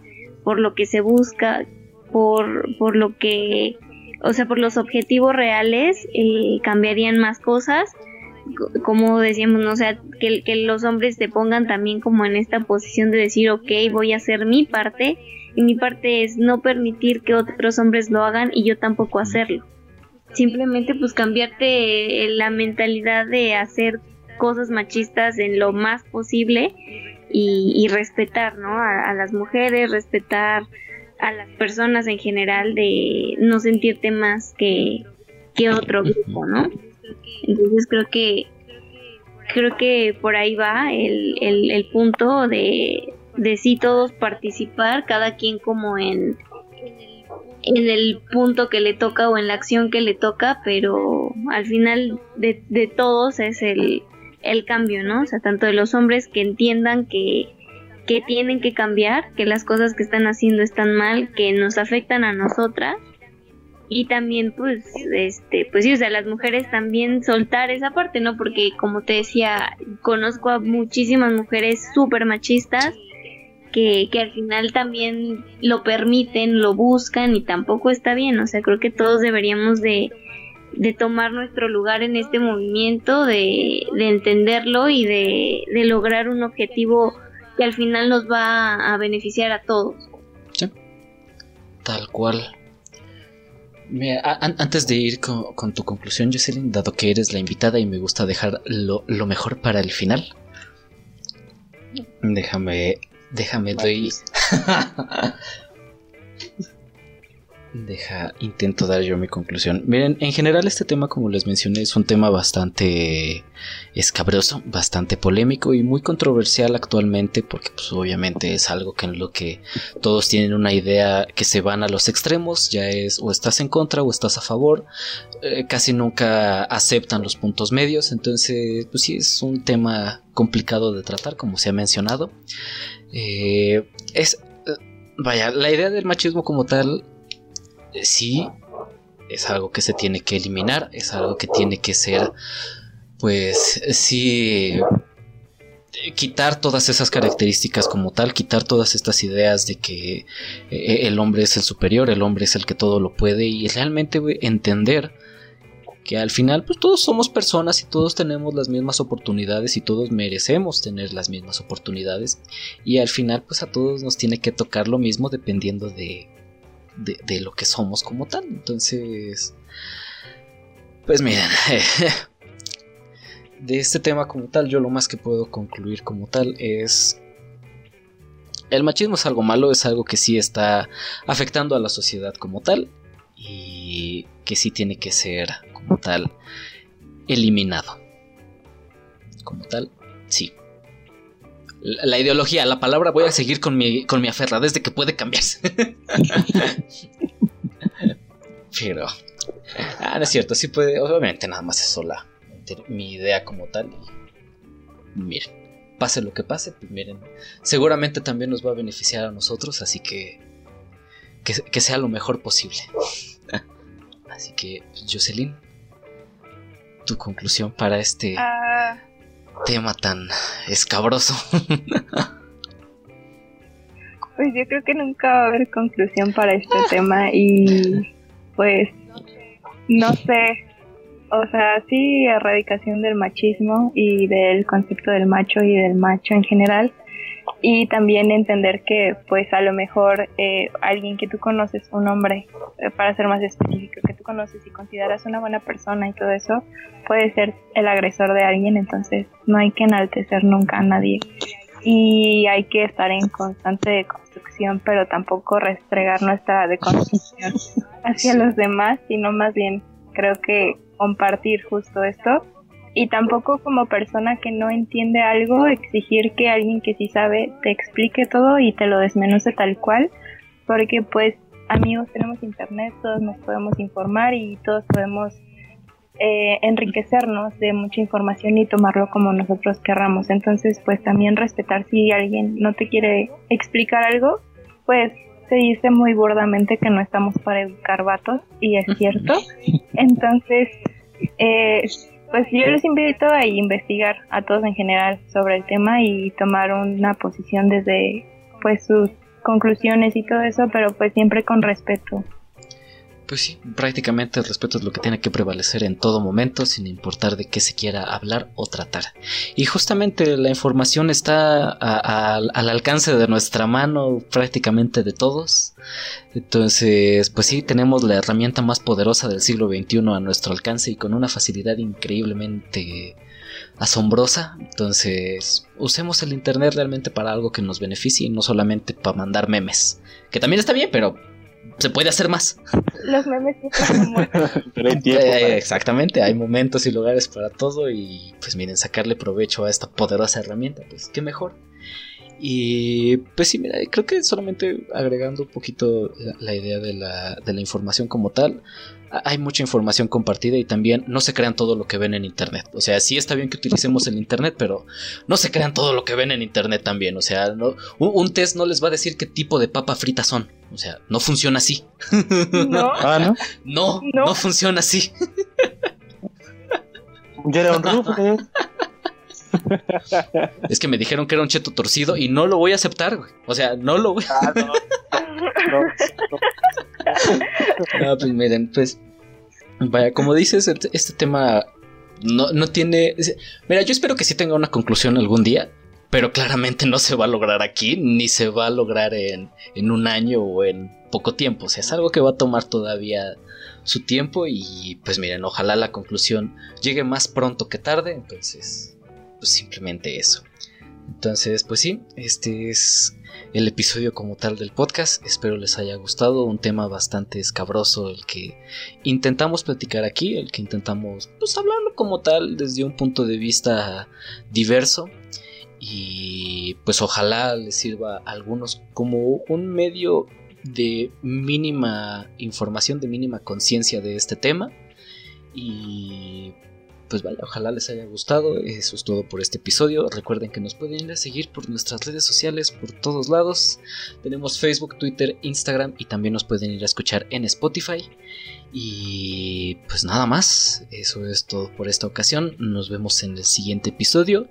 por lo que se busca, por, por lo que, o sea, por los objetivos reales, eh, cambiarían más cosas como decíamos, ¿no? o sea, que, que los hombres se pongan también como en esta posición de decir, ok, voy a hacer mi parte, y mi parte es no permitir que otros hombres lo hagan y yo tampoco hacerlo. Simplemente pues cambiarte la mentalidad de hacer cosas machistas en lo más posible y, respetar, ¿no? A las mujeres, respetar a las personas en general de no sentirte más que, que otro grupo, ¿no? Entonces creo que creo que por ahí va el, el, el punto de, de sí todos participar, cada quien como en, en el punto que le toca o en la acción que le toca, pero al final de, de todos es el, el cambio, ¿no? O sea, tanto de los hombres que entiendan que, que tienen que cambiar, que las cosas que están haciendo están mal, que nos afectan a nosotras. Y también pues este pues sí o sea las mujeres también soltar esa parte no porque como te decía conozco a muchísimas mujeres súper machistas que, que al final también lo permiten lo buscan y tampoco está bien. O sea creo que todos deberíamos de de tomar nuestro lugar en este movimiento de, de entenderlo y de, de lograr un objetivo que al final nos va a beneficiar a todos. Sí. tal cual. Mira, an antes de ir con, con, tu conclusión, Jocelyn, dado que eres la invitada y me gusta dejar lo, lo mejor para el final, déjame, déjame, doy... Deja, intento dar yo mi conclusión. Miren, en general este tema, como les mencioné, es un tema bastante escabroso, bastante polémico y muy controversial actualmente, porque pues obviamente es algo que en lo que todos tienen una idea que se van a los extremos, ya es o estás en contra o estás a favor, eh, casi nunca aceptan los puntos medios, entonces pues sí es un tema complicado de tratar, como se ha mencionado. Eh, es, vaya, la idea del machismo como tal sí es algo que se tiene que eliminar, es algo que tiene que ser, pues sí, quitar todas esas características como tal, quitar todas estas ideas de que eh, el hombre es el superior, el hombre es el que todo lo puede y realmente entender que al final pues todos somos personas y todos tenemos las mismas oportunidades y todos merecemos tener las mismas oportunidades y al final pues a todos nos tiene que tocar lo mismo dependiendo de de, de, lo que somos como tal. Entonces, pues miren, de este tema como tal, yo lo más que puedo concluir como tal es... El machismo es algo malo, es algo que sí está afectando a la sociedad como tal y que sí tiene que ser como tal eliminado. Como tal, sí. La, ideología, la palabra, voy a seguir con mi, con mi aferra desde que puede cambiarse. Pero. Ah, no es cierto, sí puede. Obviamente, nada más es sola mi idea como tal. Miren, pase lo que pase, pues miren, seguramente también nos va a beneficiar a nosotros, así que que, sea lo mejor posible. así que, Jocelyn, tu conclusión para este Ah, tema tan escabroso. pues yo creo que nunca va a haber conclusión para este tema y pues no sé, o sea, sí erradicación del machismo y del concepto del macho y del macho en general y también entender que pues a lo mejor eh, alguien que tú conoces, un hombre, eh, para ser más específico, que tú conoces y consideras una buena persona y todo eso, puede ser el agresor de alguien, entonces no hay que enaltecer nunca a nadie. Y hay que estar en constante deconstrucción, pero tampoco restregar nuestra deconstrucción hacia los demás, sino más bien creo que compartir justo esto y tampoco como persona que no entiende algo exigir que alguien que sí sabe te explique todo y te lo desmenuce tal cual, porque pues amigos tenemos internet, todos nos podemos informar y todos podemos eh, enriquecernos de mucha información y tomarlo como nosotros querramos. Entonces, pues también respetar si alguien no te quiere explicar algo, pues se dice muy burdamente que no estamos para educar vatos y es cierto. Entonces, eh, pues yo les invito a investigar a todos en general sobre el tema y tomar una posición desde pues sus conclusiones y todo eso, pero pues siempre con respeto. Pues sí, prácticamente el respeto es lo que tiene que prevalecer en todo momento, sin importar de qué se quiera hablar o tratar. Y justamente la información está al alcance de nuestra mano, prácticamente de todos. Entonces, pues sí, tenemos la herramienta más poderosa del siglo XXI a nuestro alcance y con una facilidad increíblemente asombrosa. Entonces, usemos el Internet realmente para algo que nos beneficie y no solamente para mandar memes. Que también está bien, pero se puede hacer más. Los memes siempre son buenos. Pero hay tiempo. Eh, exactamente, hay momentos y lugares para todo y pues miren, sacarle provecho a esta poderosa herramienta, pues qué mejor. Y pues sí, mira, creo que solamente agregando un poquito la, la idea de la, de la información como tal, hay mucha información compartida y también no se crean todo lo que ven en internet. O sea, sí está bien que utilicemos el internet, pero no se crean todo lo que ven en internet también. O sea, no, un, un test no les va a decir qué tipo de papa frita son. O sea, no funciona así. ¿No? Ah, ¿no? No, No. no funciona así. Yo era un rufle. Es que me dijeron que era un cheto torcido y no lo voy a aceptar, güey. O sea, no lo voy Ah, no. No, no. No, pues miren, pues. Vaya, como dices, este, este tema no, no tiene. Mira, yo espero que sí tenga una conclusión algún día. Pero claramente no se va a lograr aquí, ni se va a lograr en, en un año o en poco tiempo. O sea, es algo que va a tomar todavía su tiempo. Y pues miren, ojalá la conclusión llegue más pronto que tarde. Entonces, pues simplemente eso. Entonces, pues sí, este es el episodio como tal del podcast. Espero les haya gustado. Un tema bastante escabroso el que intentamos platicar aquí, el que intentamos pues hablarlo como tal desde un punto de vista diverso. Y pues ojalá les sirva a algunos como un medio de mínima información, de mínima conciencia de este tema. Y pues vaya, ojalá les haya gustado. Eso es todo por este episodio. Recuerden que nos pueden ir a seguir por nuestras redes sociales por todos lados. Tenemos Facebook, Twitter, Instagram y también nos pueden ir a escuchar en Spotify. Y pues nada más, eso es todo por esta ocasión. Nos vemos en el siguiente episodio.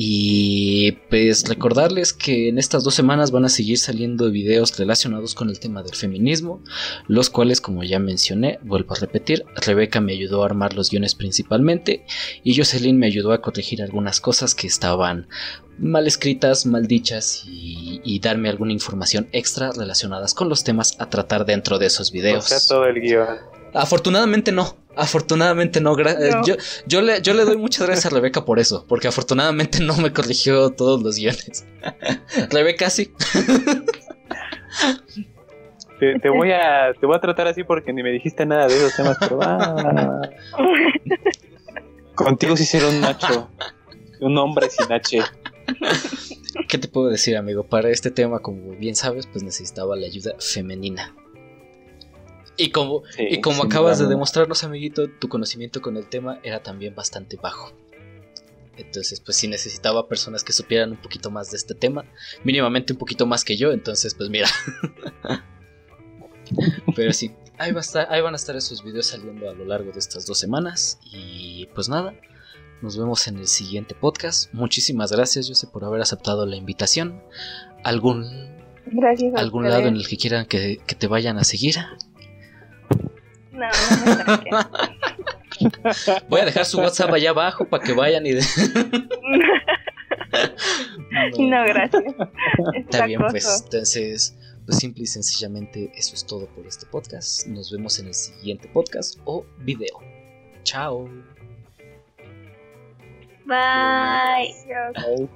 Y pues recordarles que en estas dos semanas van a seguir saliendo videos relacionados con el tema del feminismo, los cuales como ya mencioné, vuelvo a repetir, Rebeca me ayudó a armar los guiones principalmente y Jocelyn me ayudó a corregir algunas cosas que estaban mal escritas, mal dichas y, y darme alguna información extra relacionadas con los temas a tratar dentro de esos O videos. sea, todo el guion. Afortunadamente no. Afortunadamente no. gra- eh, No. Yo, yo, le, yo le doy muchas gracias a Rebeca por eso. Porque afortunadamente no me corrigió todos los guiones. Rebeca sí. Te, te voy a, te voy a tratar así porque ni me dijiste nada de esos temas, pero ah, Contigo sí será un macho. un hombre sin H. ¿Qué te puedo decir, amigo? Para este tema, como bien sabes, pues necesitaba la ayuda femenina. Y como, Sí, y como acabas de demostrarnos, amiguito, tu conocimiento con el tema era también bastante bajo. Entonces, pues sí necesitaba personas que supieran un poquito más de este tema, mínimamente un poquito más que yo, entonces, pues mira. Pero sí, ahí, va a estar, ahí van a estar esos videos saliendo a lo largo de estas dos semanas. Y pues nada, nos vemos en el siguiente podcast. Muchísimas gracias, Jose, por haber aceptado la invitación. ¿Algún, Gracias algún lado en el que quieran que, que te vayan a seguir? No, no me. Voy a dejar su WhatsApp allá abajo para que vayan y... de- no, gracias. Está bien, pues entonces, pues simple y sencillamente eso es todo por este podcast. Nos vemos en el siguiente podcast o video. Chao. Bye. Ay.